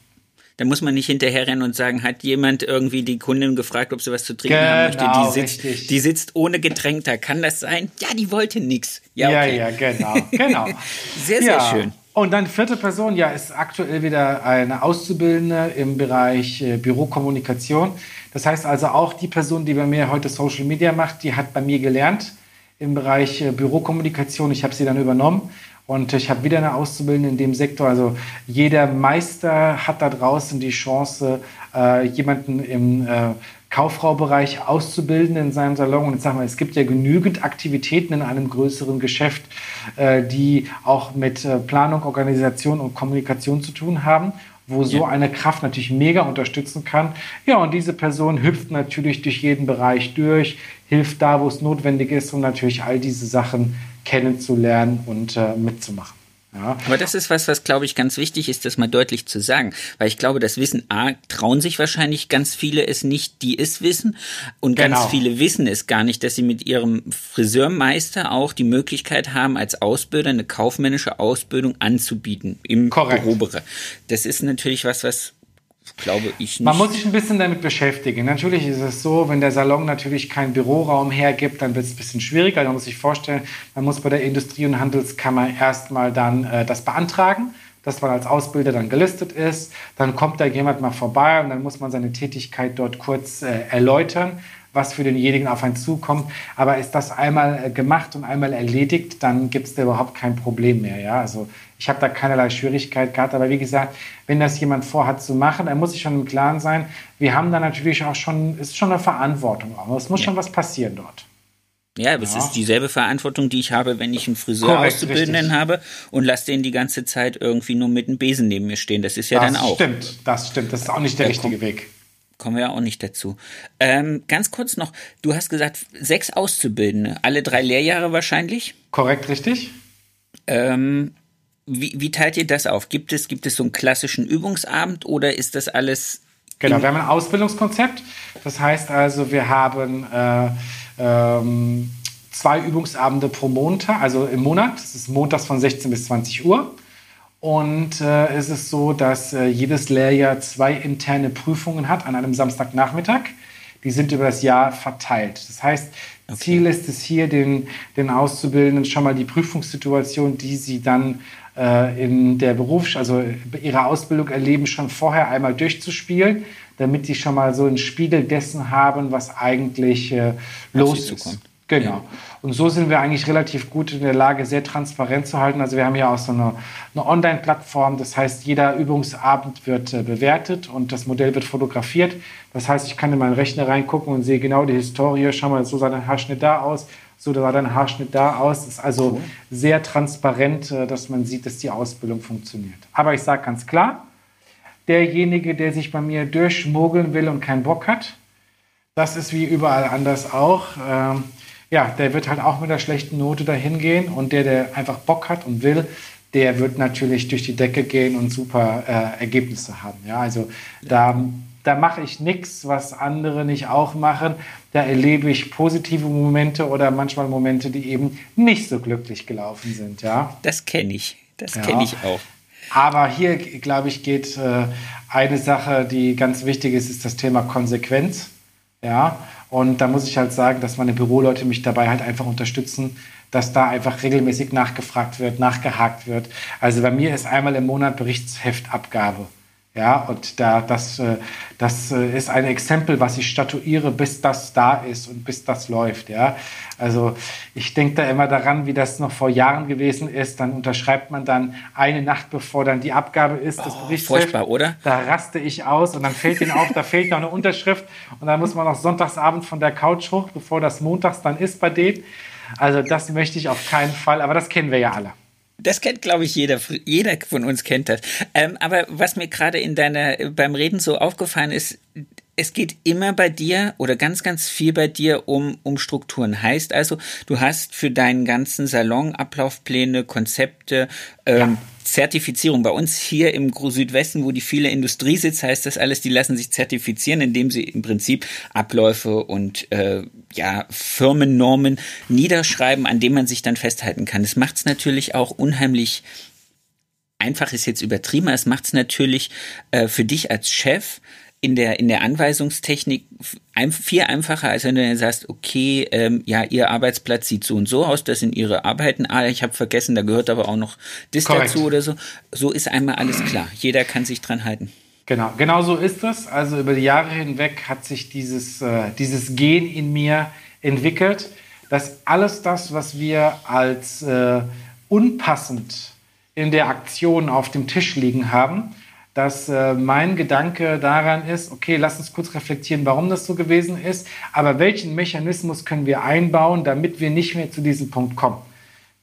Da muss man nicht hinterherrennen und sagen, hat jemand irgendwie die Kundin gefragt, ob sie was zu trinken genau, haben möchte. Die sitzt, die sitzt ohne Getränk da. Kann das sein? Ja, die wollte nichts. Ja, okay. ja, ja, genau. genau. sehr, sehr ja. schön. Und dann vierte Person, ja, ist aktuell wieder eine Auszubildende im Bereich äh, Bürokommunikation. Das heißt also auch die Person, die bei mir heute Social Media macht, die hat bei mir gelernt im Bereich äh, Bürokommunikation. Ich habe sie dann übernommen und ich habe wieder eine Auszubildende in dem Sektor. Also jeder Meister hat da draußen die Chance, äh, jemanden im Kauffraubereich auszubilden in seinem Salon. Und ich sage mal, es gibt ja genügend Aktivitäten in einem größeren Geschäft, äh, die auch mit äh, Planung, Organisation und Kommunikation zu tun haben wo so eine Kraft natürlich mega unterstützen kann. Ja, und diese Person hüpft natürlich durch jeden Bereich durch, hilft da, wo es notwendig ist, um natürlich all diese Sachen kennenzulernen und äh, mitzumachen. Ja. Aber das ist was, was glaube ich ganz wichtig ist, das mal deutlich zu sagen, weil ich glaube, das Wissen A trauen sich wahrscheinlich ganz viele es nicht, die es wissen und genau. ganz viele wissen es gar nicht, dass sie mit ihrem Friseurmeister auch die Möglichkeit haben, als Ausbilder eine kaufmännische Ausbildung anzubieten im Korrekt. Bürobereich. Das ist natürlich was, was glaube ich nicht. Man muss sich ein bisschen damit beschäftigen. Natürlich ist es so, wenn der Salon natürlich keinen Büroraum hergibt, dann wird es ein bisschen schwieriger. Man muss sich vorstellen, man muss bei der Industrie- und Handelskammer erstmal dann äh, das beantragen dass man als Ausbilder dann gelistet ist. Dann kommt da jemand mal vorbei und dann muss man seine Tätigkeit dort kurz äh, erläutern, was für denjenigen auf einen zukommt. Aber ist das einmal äh, gemacht und einmal erledigt, dann gibt es da überhaupt kein Problem mehr. Ja? Also ich habe da keinerlei Schwierigkeit gehabt. Aber wie gesagt, wenn das jemand vorhat zu machen, dann muss ich schon im Klaren sein, wir haben da natürlich auch schon, ist schon eine Verantwortung. Es muss ja. schon was passieren dort. Ja, aber ja. es ist dieselbe Verantwortung, die ich habe, wenn ich einen Friseur Korrekt, Auszubildenden richtig. habe und lasse den die ganze Zeit irgendwie nur mit einem Besen neben mir stehen. Das ist ja das dann auch. Das stimmt, das stimmt. Das ist auch nicht der da richtige kommt, Weg. Kommen wir ja auch nicht dazu. Ähm, ganz kurz noch, du hast gesagt, sechs Auszubildende, alle drei Lehrjahre wahrscheinlich? Korrekt, richtig. Ähm, wie, wie teilt ihr das auf? Gibt es, gibt es so einen klassischen Übungsabend oder ist das alles Genau, wir haben ein Ausbildungskonzept. Das heißt also, wir haben äh, ähm, zwei Übungsabende pro Montag, also im Monat. Das ist montags von 16 bis 20 Uhr. Und äh, es ist so, dass äh, jedes Lehrjahr zwei interne Prüfungen hat an einem Samstagnachmittag. Die sind über das Jahr verteilt. Das heißt, okay. Ziel ist es hier, den, den Auszubildenden schon mal die Prüfungssituation, die sie dann äh, in der Berufs-, also ihre Ausbildung erleben, schon vorher einmal durchzuspielen, damit sie schon mal so einen Spiegel dessen haben, was eigentlich äh, los ist. Genau. Und so sind wir eigentlich relativ gut in der Lage, sehr transparent zu halten. Also wir haben ja auch so eine, eine Online-Plattform. Das heißt, jeder Übungsabend wird äh, bewertet und das Modell wird fotografiert. Das heißt, ich kann in meinen Rechner reingucken und sehe genau die Historie. Schau mal, so sah dein Haarschnitt da aus, so sah dein Haarschnitt da aus. Das ist also cool. sehr transparent, äh, dass man sieht, dass die Ausbildung funktioniert. Aber ich sage ganz klar, derjenige, der sich bei mir durchschmuggeln will und keinen Bock hat, das ist wie überall anders auch. Ähm, ja, der wird halt auch mit einer schlechten Note dahin gehen und der, der einfach Bock hat und will, der wird natürlich durch die Decke gehen und super äh, Ergebnisse haben. Ja, also da, da mache ich nichts, was andere nicht auch machen. Da erlebe ich positive Momente oder manchmal Momente, die eben nicht so glücklich gelaufen sind. Ja, das kenne ich. Das ja. kenne ich auch. Aber hier, glaube ich, geht äh, eine Sache, die ganz wichtig ist, ist das Thema Konsequenz. Ja, und da muss ich halt sagen, dass meine Büroleute mich dabei halt einfach unterstützen, dass da einfach regelmäßig nachgefragt wird, nachgehakt wird. Also bei mir ist einmal im Monat Berichtsheftabgabe. Ja, und da, das, äh, das äh, ist ein Exempel, was ich statuiere, bis das da ist und bis das läuft. Ja, also ich denke da immer daran, wie das noch vor Jahren gewesen ist. Dann unterschreibt man dann eine Nacht, bevor dann die Abgabe ist, das oh, Berichtsheft. Furchtbar, oder? Da raste ich aus und dann fällt ihnen auf, da fehlt noch eine Unterschrift und dann muss man noch sonntagsabend von der Couch hoch, bevor das montags dann ist bei denen. Also das möchte ich auf keinen Fall, aber das kennen wir ja alle. Das kennt, glaube ich, jeder. Jeder von uns kennt das. Ähm, aber was mir gerade in deiner beim Reden so aufgefallen ist, es geht immer bei dir oder ganz, ganz viel bei dir um, um Strukturen. Heißt also, du hast für deinen ganzen Salon Ablaufpläne, Konzepte, ähm, ja. Zertifizierung. Bei uns hier im Südwesten, wo die viele Industrie sitzt, heißt das alles, die lassen sich zertifizieren, indem sie im Prinzip Abläufe und äh, ja, Firmennormen niederschreiben, an denen man sich dann festhalten kann. Das macht es natürlich auch unheimlich einfach ist jetzt übertrieben, es macht es natürlich äh, für dich als Chef in der, in der Anweisungstechnik viel einfacher, als wenn du dann sagst, okay, ähm, ja, ihr Arbeitsplatz sieht so und so aus, das sind ihre Arbeiten, ah, ich habe vergessen, da gehört aber auch noch das Korrekt. dazu oder so. So ist einmal alles klar. Jeder kann sich dran halten. Genau, genau so ist das. Also über die Jahre hinweg hat sich dieses, äh, dieses Gen in mir entwickelt, dass alles das, was wir als äh, unpassend in der Aktion auf dem Tisch liegen haben, dass äh, mein Gedanke daran ist, okay, lass uns kurz reflektieren, warum das so gewesen ist, aber welchen Mechanismus können wir einbauen, damit wir nicht mehr zu diesem Punkt kommen.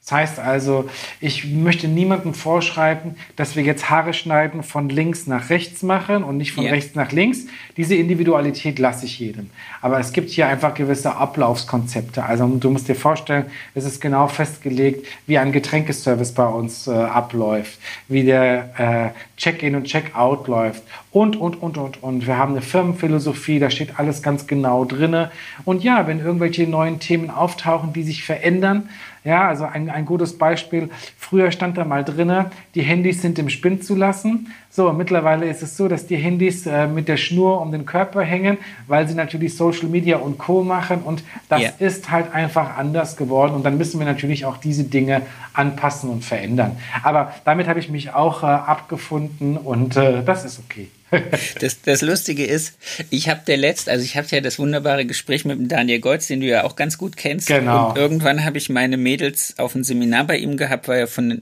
Das heißt also, ich möchte niemandem vorschreiben, dass wir jetzt Haare schneiden von links nach rechts machen und nicht von yeah. rechts nach links. Diese Individualität lasse ich jedem. Aber es gibt hier einfach gewisse Ablaufskonzepte. Also du musst dir vorstellen, es ist genau festgelegt, wie ein Getränkeservice bei uns äh, abläuft, wie der äh, Check-in und Check-out läuft und, und, und, und, und. Wir haben eine Firmenphilosophie, da steht alles ganz genau drin. Und ja, wenn irgendwelche neuen Themen auftauchen, die sich verändern, ja, also ein, ein gutes Beispiel. Früher stand da mal drinne, die Handys sind im Spind zu lassen. So, mittlerweile ist es so, dass die Handys äh, mit der Schnur um den Körper hängen, weil sie natürlich Social Media und Co. machen. Und das yeah. ist halt einfach anders geworden. Und dann müssen wir natürlich auch diese Dinge anpassen und verändern. Aber damit habe ich mich auch äh, abgefunden und äh, das ist okay. Das, das Lustige ist, ich habe der letzte, also ich habe ja das wunderbare Gespräch mit dem Daniel Goltz, den du ja auch ganz gut kennst. Genau. Und irgendwann habe ich meine Mädels auf ein Seminar bei ihm gehabt, weil er von,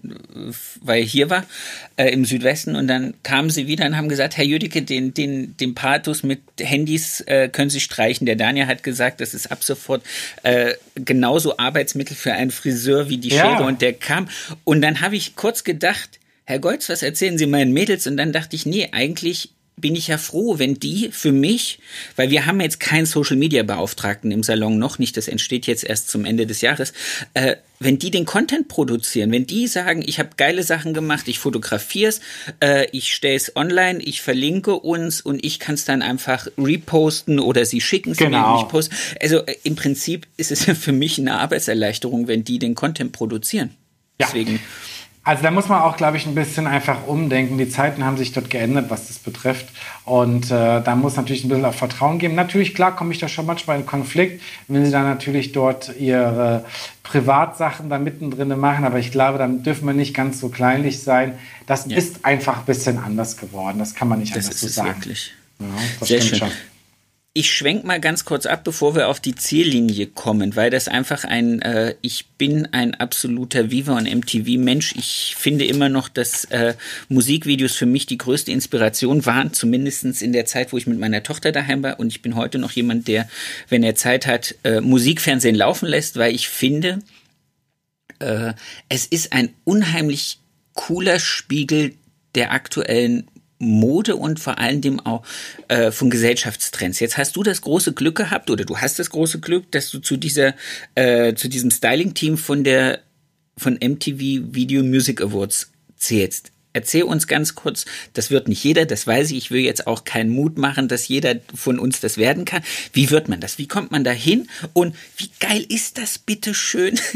weil er hier war äh, im Südwesten und dann kamen sie wieder und haben gesagt, Herr Jüdicke, den, den, den Pathos mit Handys äh, können Sie streichen. Der Daniel hat gesagt, das ist ab sofort äh, genauso Arbeitsmittel für einen Friseur wie die ja. Schere und der kam. Und dann habe ich kurz gedacht, Herr Goltz, was erzählen Sie meinen Mädels? Und dann dachte ich, nee, eigentlich bin ich ja froh, wenn die für mich, weil wir haben jetzt keinen Social Media Beauftragten im Salon noch nicht, das entsteht jetzt erst zum Ende des Jahres, äh, wenn die den Content produzieren, wenn die sagen, ich habe geile Sachen gemacht, ich fotografiere es, äh, ich stelle es online, ich verlinke uns und ich kann es dann einfach reposten oder sie schicken es genau. mir, ich poste. Also äh, im Prinzip ist es für mich eine Arbeitserleichterung, wenn die den Content produzieren. Ja. Deswegen. Also da muss man auch, glaube ich, ein bisschen einfach umdenken. Die Zeiten haben sich dort geändert, was das betrifft. Und äh, da muss natürlich ein bisschen auf Vertrauen geben. Natürlich, klar, komme ich da schon manchmal in Konflikt, wenn sie dann natürlich dort ihre Privatsachen da mittendrin machen. Aber ich glaube, dann dürfen wir nicht ganz so kleinlich sein. Das ja. ist einfach ein bisschen anders geworden. Das kann man nicht das anders so sagen. Wirklich. Ja, das Sehr schön. Schon ich schwenk mal ganz kurz ab, bevor wir auf die Ziellinie kommen, weil das einfach ein, äh, ich bin ein absoluter Viva und MTV-Mensch. Ich finde immer noch, dass äh, Musikvideos für mich die größte Inspiration waren, zumindestens in der Zeit, wo ich mit meiner Tochter daheim war. Und ich bin heute noch jemand, der, wenn er Zeit hat, äh, Musikfernsehen laufen lässt, weil ich finde, äh, es ist ein unheimlich cooler Spiegel der aktuellen Mode und vor allen Dingen auch äh, von Gesellschaftstrends. Jetzt hast du das große Glück gehabt oder du hast das große Glück, dass du zu dieser äh, zu diesem Styling-Team von der von MTV Video Music Awards zählst. Erzähl uns ganz kurz, das wird nicht jeder, das weiß ich, ich will jetzt auch keinen Mut machen, dass jeder von uns das werden kann. Wie wird man das? Wie kommt man da hin? Und wie geil ist das bitte schön?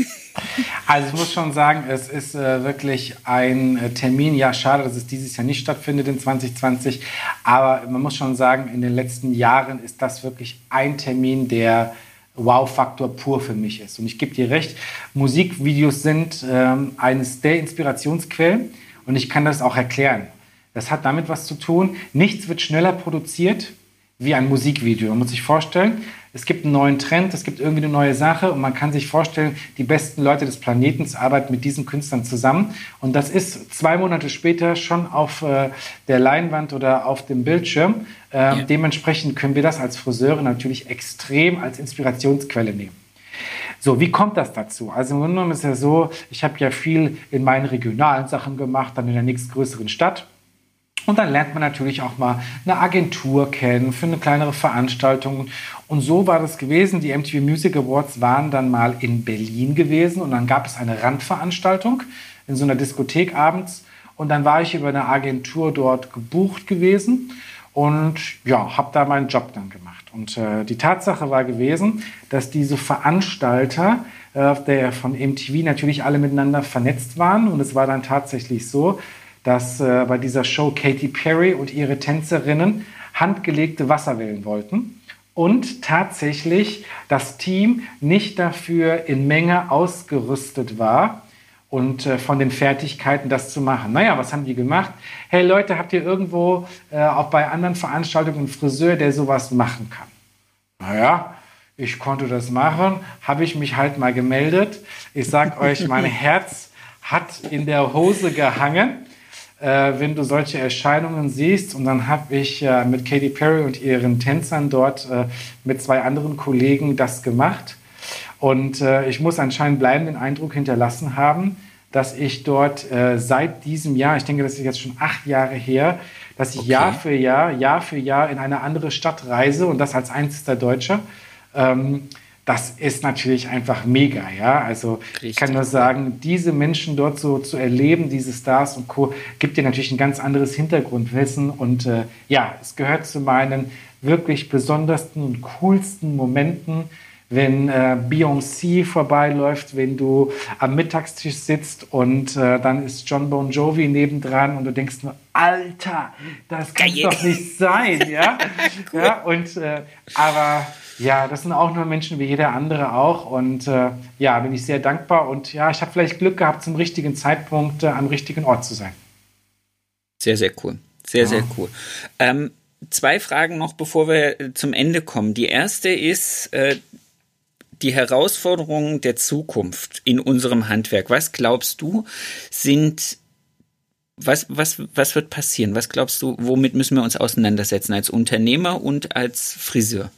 Also ich muss schon sagen, es ist äh, wirklich ein äh, Termin. Ja, schade, dass es dieses Jahr nicht stattfindet in 2020. Aber man muss schon sagen, in den letzten Jahren ist das wirklich ein Termin, der Wow-Faktor pur für mich ist. Und ich gebe dir recht, Musikvideos sind ähm, eines der Inspirationsquellen und ich kann das auch erklären. Das hat damit was zu tun. Nichts wird schneller produziert wie ein Musikvideo. Man muss sich vorstellen, es gibt einen neuen Trend, es gibt irgendwie eine neue Sache und man kann sich vorstellen, die besten Leute des Planetens arbeiten mit diesen Künstlern zusammen. Und das ist zwei Monate später schon auf äh, der Leinwand oder auf dem Bildschirm. Äh, ja. Dementsprechend können wir das als Friseure natürlich extrem als Inspirationsquelle nehmen. So, wie kommt das dazu? Also im Grunde genommen ist ja so, ich habe ja viel in meinen regionalen Sachen gemacht, dann in der nächstgrößeren Stadt. Und dann lernt man natürlich auch mal eine Agentur kennen für eine kleinere Veranstaltung. Und so war das gewesen. Die MTV Music Awards waren dann mal in Berlin gewesen und dann gab es eine Randveranstaltung in so einer Diskothek abends. Und dann war ich über eine Agentur dort gebucht gewesen und ja, habe da meinen Job dann gemacht. Und äh, die Tatsache war gewesen, dass diese Veranstalter äh, der von MTV natürlich alle miteinander vernetzt waren. Und es war dann tatsächlich so, dass äh, bei dieser Show Katy Perry und ihre Tänzerinnen handgelegte Wasserwellen wollten. Und tatsächlich das Team nicht dafür in Menge ausgerüstet war, und äh, von den Fertigkeiten, das zu machen. Naja, was haben die gemacht? Hey Leute, habt ihr irgendwo äh, auch bei anderen Veranstaltungen einen Friseur, der sowas machen kann? Naja, ich konnte das machen, habe ich mich halt mal gemeldet. Ich sag euch, mein Herz hat in der Hose gehangen, äh, wenn du solche Erscheinungen siehst. Und dann habe ich äh, mit Katy Perry und ihren Tänzern dort äh, mit zwei anderen Kollegen das gemacht. Und äh, ich muss anscheinend bleibenden Eindruck hinterlassen haben, dass ich dort äh, seit diesem Jahr, ich denke, das ist jetzt schon acht Jahre her, dass ich okay. Jahr für Jahr, Jahr für Jahr in eine andere Stadt reise und das als einziger Deutscher. Ähm, das ist natürlich einfach mega, ja. Also Richtig. ich kann nur sagen, diese Menschen dort so zu erleben, diese Stars und Co., gibt dir natürlich ein ganz anderes Hintergrundwissen. Und äh, ja, es gehört zu meinen wirklich besondersten und coolsten Momenten, wenn äh, Beyoncé vorbeiläuft, wenn du am Mittagstisch sitzt und äh, dann ist John Bon Jovi nebendran und du denkst nur, Alter, das kann Geil. doch nicht sein, ja. cool. ja und äh, aber ja, das sind auch nur Menschen wie jeder andere auch und äh, ja, bin ich sehr dankbar und ja, ich habe vielleicht Glück gehabt, zum richtigen Zeitpunkt äh, am richtigen Ort zu sein. Sehr, sehr cool. Sehr, ja. sehr cool. Ähm, zwei Fragen noch, bevor wir äh, zum Ende kommen. Die erste ist, äh, die Herausforderungen der Zukunft in unserem Handwerk, was glaubst du, sind was, was, was wird passieren? Was glaubst du, womit müssen wir uns auseinandersetzen als Unternehmer und als Friseur?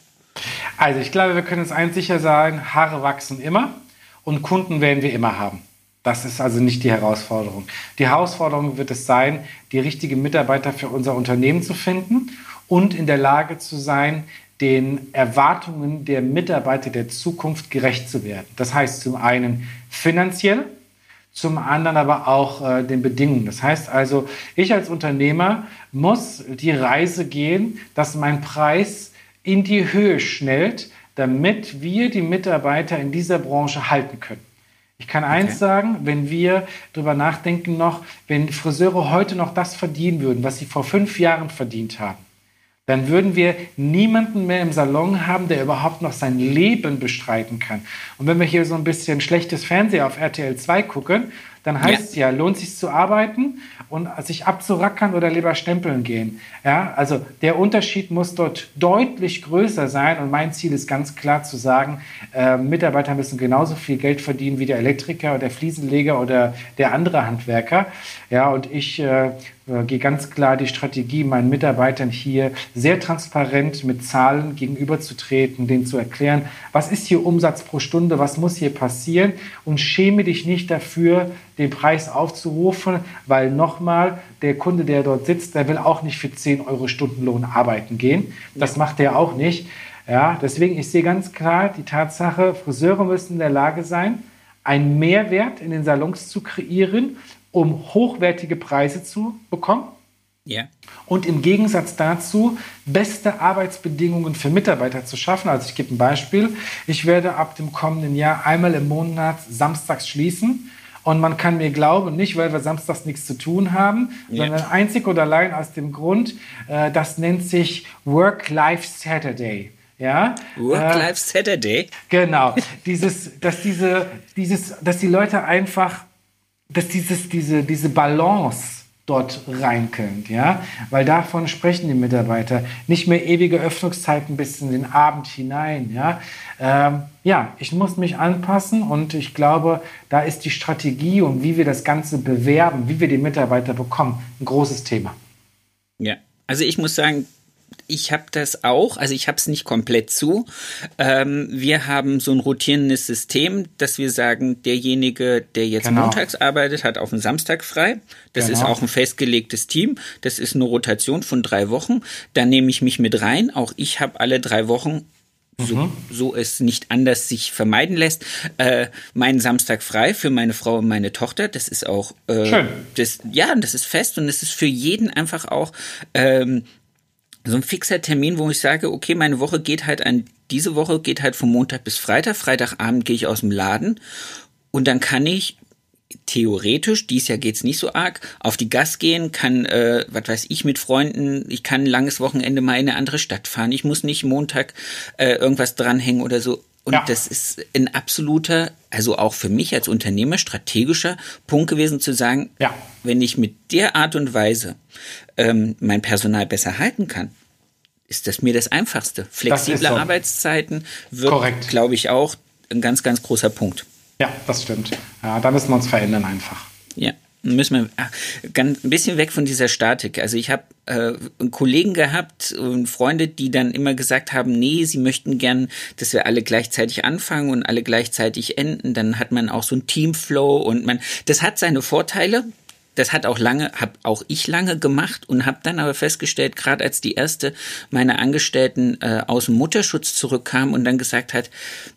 Also ich glaube, wir können uns eins sicher sagen, Haare wachsen immer und Kunden werden wir immer haben. Das ist also nicht die Herausforderung. Die Herausforderung wird es sein, die richtigen Mitarbeiter für unser Unternehmen zu finden und in der Lage zu sein, den Erwartungen der Mitarbeiter der Zukunft gerecht zu werden. Das heißt zum einen finanziell, zum anderen aber auch äh, den Bedingungen. Das heißt also, ich als Unternehmer muss die Reise gehen, dass mein Preis in die Höhe schnellt, damit wir die Mitarbeiter in dieser Branche halten können. Ich kann okay. eins sagen, wenn wir darüber nachdenken noch, wenn Friseure heute noch das verdienen würden, was sie vor fünf Jahren verdient haben, dann würden wir niemanden mehr im Salon haben, der überhaupt noch sein Leben bestreiten kann. Und wenn wir hier so ein bisschen schlechtes Fernsehen auf RTL 2 gucken, dann heißt es ja. ja, lohnt sich zu arbeiten und sich abzurackern oder lieber stempeln gehen. Ja, also der Unterschied muss dort deutlich größer sein und mein Ziel ist ganz klar zu sagen, äh, Mitarbeiter müssen genauso viel Geld verdienen wie der Elektriker oder der Fliesenleger oder der andere Handwerker. Ja, und ich äh, äh, gehe ganz klar die Strategie, meinen Mitarbeitern hier sehr transparent mit Zahlen gegenüberzutreten, denen zu erklären, was ist hier Umsatz pro Stunde, was muss hier passieren und schäme dich nicht dafür, den Preis aufzurufen, weil nochmal, der Kunde, der dort sitzt, der will auch nicht für 10 Euro Stundenlohn arbeiten gehen. Das macht er auch nicht. Ja, deswegen, ich sehe ganz klar die Tatsache, Friseure müssen in der Lage sein, einen Mehrwert in den Salons zu kreieren um hochwertige Preise zu bekommen. Ja. Und im Gegensatz dazu beste Arbeitsbedingungen für Mitarbeiter zu schaffen. Also ich gebe ein Beispiel. Ich werde ab dem kommenden Jahr einmal im Monat samstags schließen. Und man kann mir glauben, nicht weil wir samstags nichts zu tun haben, ja. sondern einzig und allein aus dem Grund, äh, das nennt sich Work-Life Saturday. Ja? Work-Life Saturday? Genau. dieses, dass, diese, dieses, dass die Leute einfach dass dieses, diese, diese Balance dort reinkommt, ja, weil davon sprechen die Mitarbeiter. Nicht mehr ewige Öffnungszeiten bis in den Abend hinein, ja. Ähm, ja, ich muss mich anpassen und ich glaube, da ist die Strategie und wie wir das Ganze bewerben, wie wir die Mitarbeiter bekommen, ein großes Thema. Ja, also ich muss sagen, ich habe das auch, also ich habe es nicht komplett zu. Ähm, wir haben so ein rotierendes System, dass wir sagen, derjenige, der jetzt genau. montags arbeitet, hat auf den Samstag frei. Das genau. ist auch ein festgelegtes Team. Das ist eine Rotation von drei Wochen. Da nehme ich mich mit rein. Auch ich habe alle drei Wochen so, mhm. so es nicht anders sich vermeiden lässt, äh, meinen Samstag frei für meine Frau und meine Tochter. Das ist auch äh, Schön. Das, ja, das ist fest und es ist für jeden einfach auch ähm, so ein fixer Termin, wo ich sage, okay, meine Woche geht halt an, diese Woche geht halt von Montag bis Freitag. Freitagabend gehe ich aus dem Laden und dann kann ich theoretisch, dies Jahr geht's nicht so arg, auf die Gas gehen, kann, äh, was weiß ich, mit Freunden, ich kann ein langes Wochenende mal in eine andere Stadt fahren. Ich muss nicht Montag äh, irgendwas dranhängen oder so. Und ja. das ist ein absoluter, also auch für mich als Unternehmer strategischer Punkt gewesen zu sagen, ja. wenn ich mit der Art und Weise ähm, mein Personal besser halten kann, ist das mir das Einfachste. Flexible das so. Arbeitszeiten wird, glaube ich, auch ein ganz, ganz großer Punkt. Ja, das stimmt. Ja, da müssen wir uns verändern einfach. Ja müssen wir ach, ganz ein bisschen weg von dieser Statik. Also ich habe äh, Kollegen gehabt und Freunde, die dann immer gesagt haben, nee, sie möchten gern, dass wir alle gleichzeitig anfangen und alle gleichzeitig enden. Dann hat man auch so ein Teamflow und man, das hat seine Vorteile das hat auch lange, habe auch ich lange gemacht und habe dann aber festgestellt, gerade als die erste meiner Angestellten äh, aus dem Mutterschutz zurückkam und dann gesagt hat,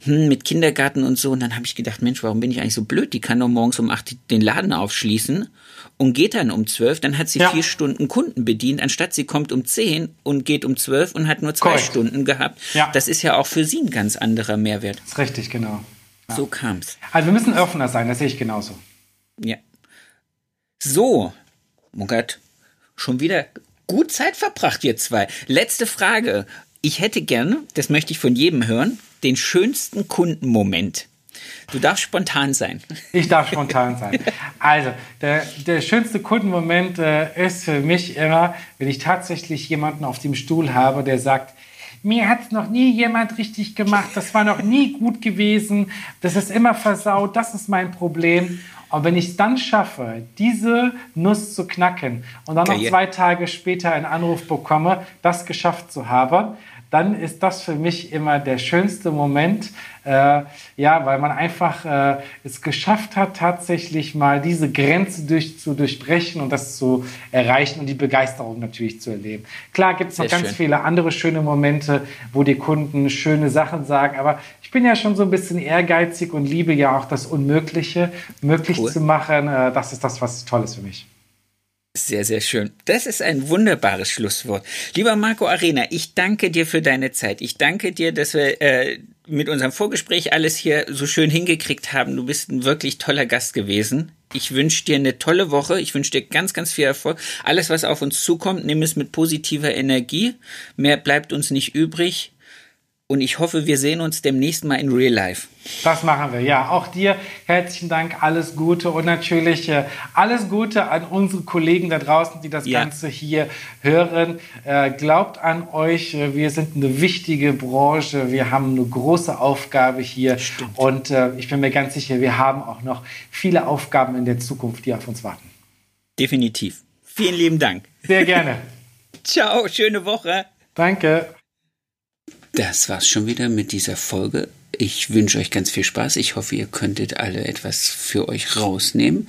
hm, mit Kindergarten und so, und dann habe ich gedacht, Mensch, warum bin ich eigentlich so blöd? Die kann doch morgens um acht den Laden aufschließen und geht dann um zwölf, dann hat sie ja. vier Stunden Kunden bedient, anstatt sie kommt um zehn und geht um zwölf und hat nur zwei Correct. Stunden gehabt. Ja. Das ist ja auch für sie ein ganz anderer Mehrwert. Das ist richtig, genau. Ja. So kam's. Also wir müssen offener sein, das sehe ich genauso. Ja. So, Mugat, schon wieder gut Zeit verbracht, ihr zwei. Letzte Frage. Ich hätte gerne, das möchte ich von jedem hören, den schönsten Kundenmoment. Du darfst spontan sein. Ich darf spontan sein. Also, der, der schönste Kundenmoment äh, ist für mich immer, wenn ich tatsächlich jemanden auf dem Stuhl habe, der sagt, mir hat es noch nie jemand richtig gemacht, das war noch nie gut gewesen, das ist immer versaut, das ist mein Problem. Und wenn ich es dann schaffe, diese Nuss zu knacken und dann noch zwei Tage später einen Anruf bekomme, das geschafft zu haben, dann ist das für mich immer der schönste Moment. Äh, ja, weil man einfach äh, es geschafft hat, tatsächlich mal diese Grenze durch, zu durchbrechen und das zu erreichen und die Begeisterung natürlich zu erleben. Klar gibt es noch ganz schön. viele andere schöne Momente, wo die Kunden schöne Sachen sagen, aber ich bin ja schon so ein bisschen ehrgeizig und liebe ja auch das Unmögliche möglich cool. zu machen. Äh, das ist das, was toll ist für mich. Sehr, sehr schön. Das ist ein wunderbares Schlusswort. Lieber Marco Arena, ich danke dir für deine Zeit. Ich danke dir, dass wir äh, mit unserem Vorgespräch alles hier so schön hingekriegt haben. Du bist ein wirklich toller Gast gewesen. Ich wünsche dir eine tolle Woche. Ich wünsche dir ganz, ganz viel Erfolg. Alles, was auf uns zukommt, nimm es mit positiver Energie. Mehr bleibt uns nicht übrig und ich hoffe, wir sehen uns demnächst mal in Real Life. Das machen wir, ja. Auch dir herzlichen Dank, alles Gute und natürlich äh, alles Gute an unsere Kollegen da draußen, die das ja. Ganze hier hören. Äh, glaubt an euch, äh, wir sind eine wichtige Branche, wir haben eine große Aufgabe hier Stimmt. und äh, ich bin mir ganz sicher, wir haben auch noch viele Aufgaben in der Zukunft, die auf uns warten. Definitiv. Vielen lieben Dank. Sehr gerne. Ciao, schöne Woche. Danke. Das war's schon wieder mit dieser Folge. Ich wünsche euch ganz viel Spaß. Ich hoffe, ihr könntet alle etwas für euch rausnehmen.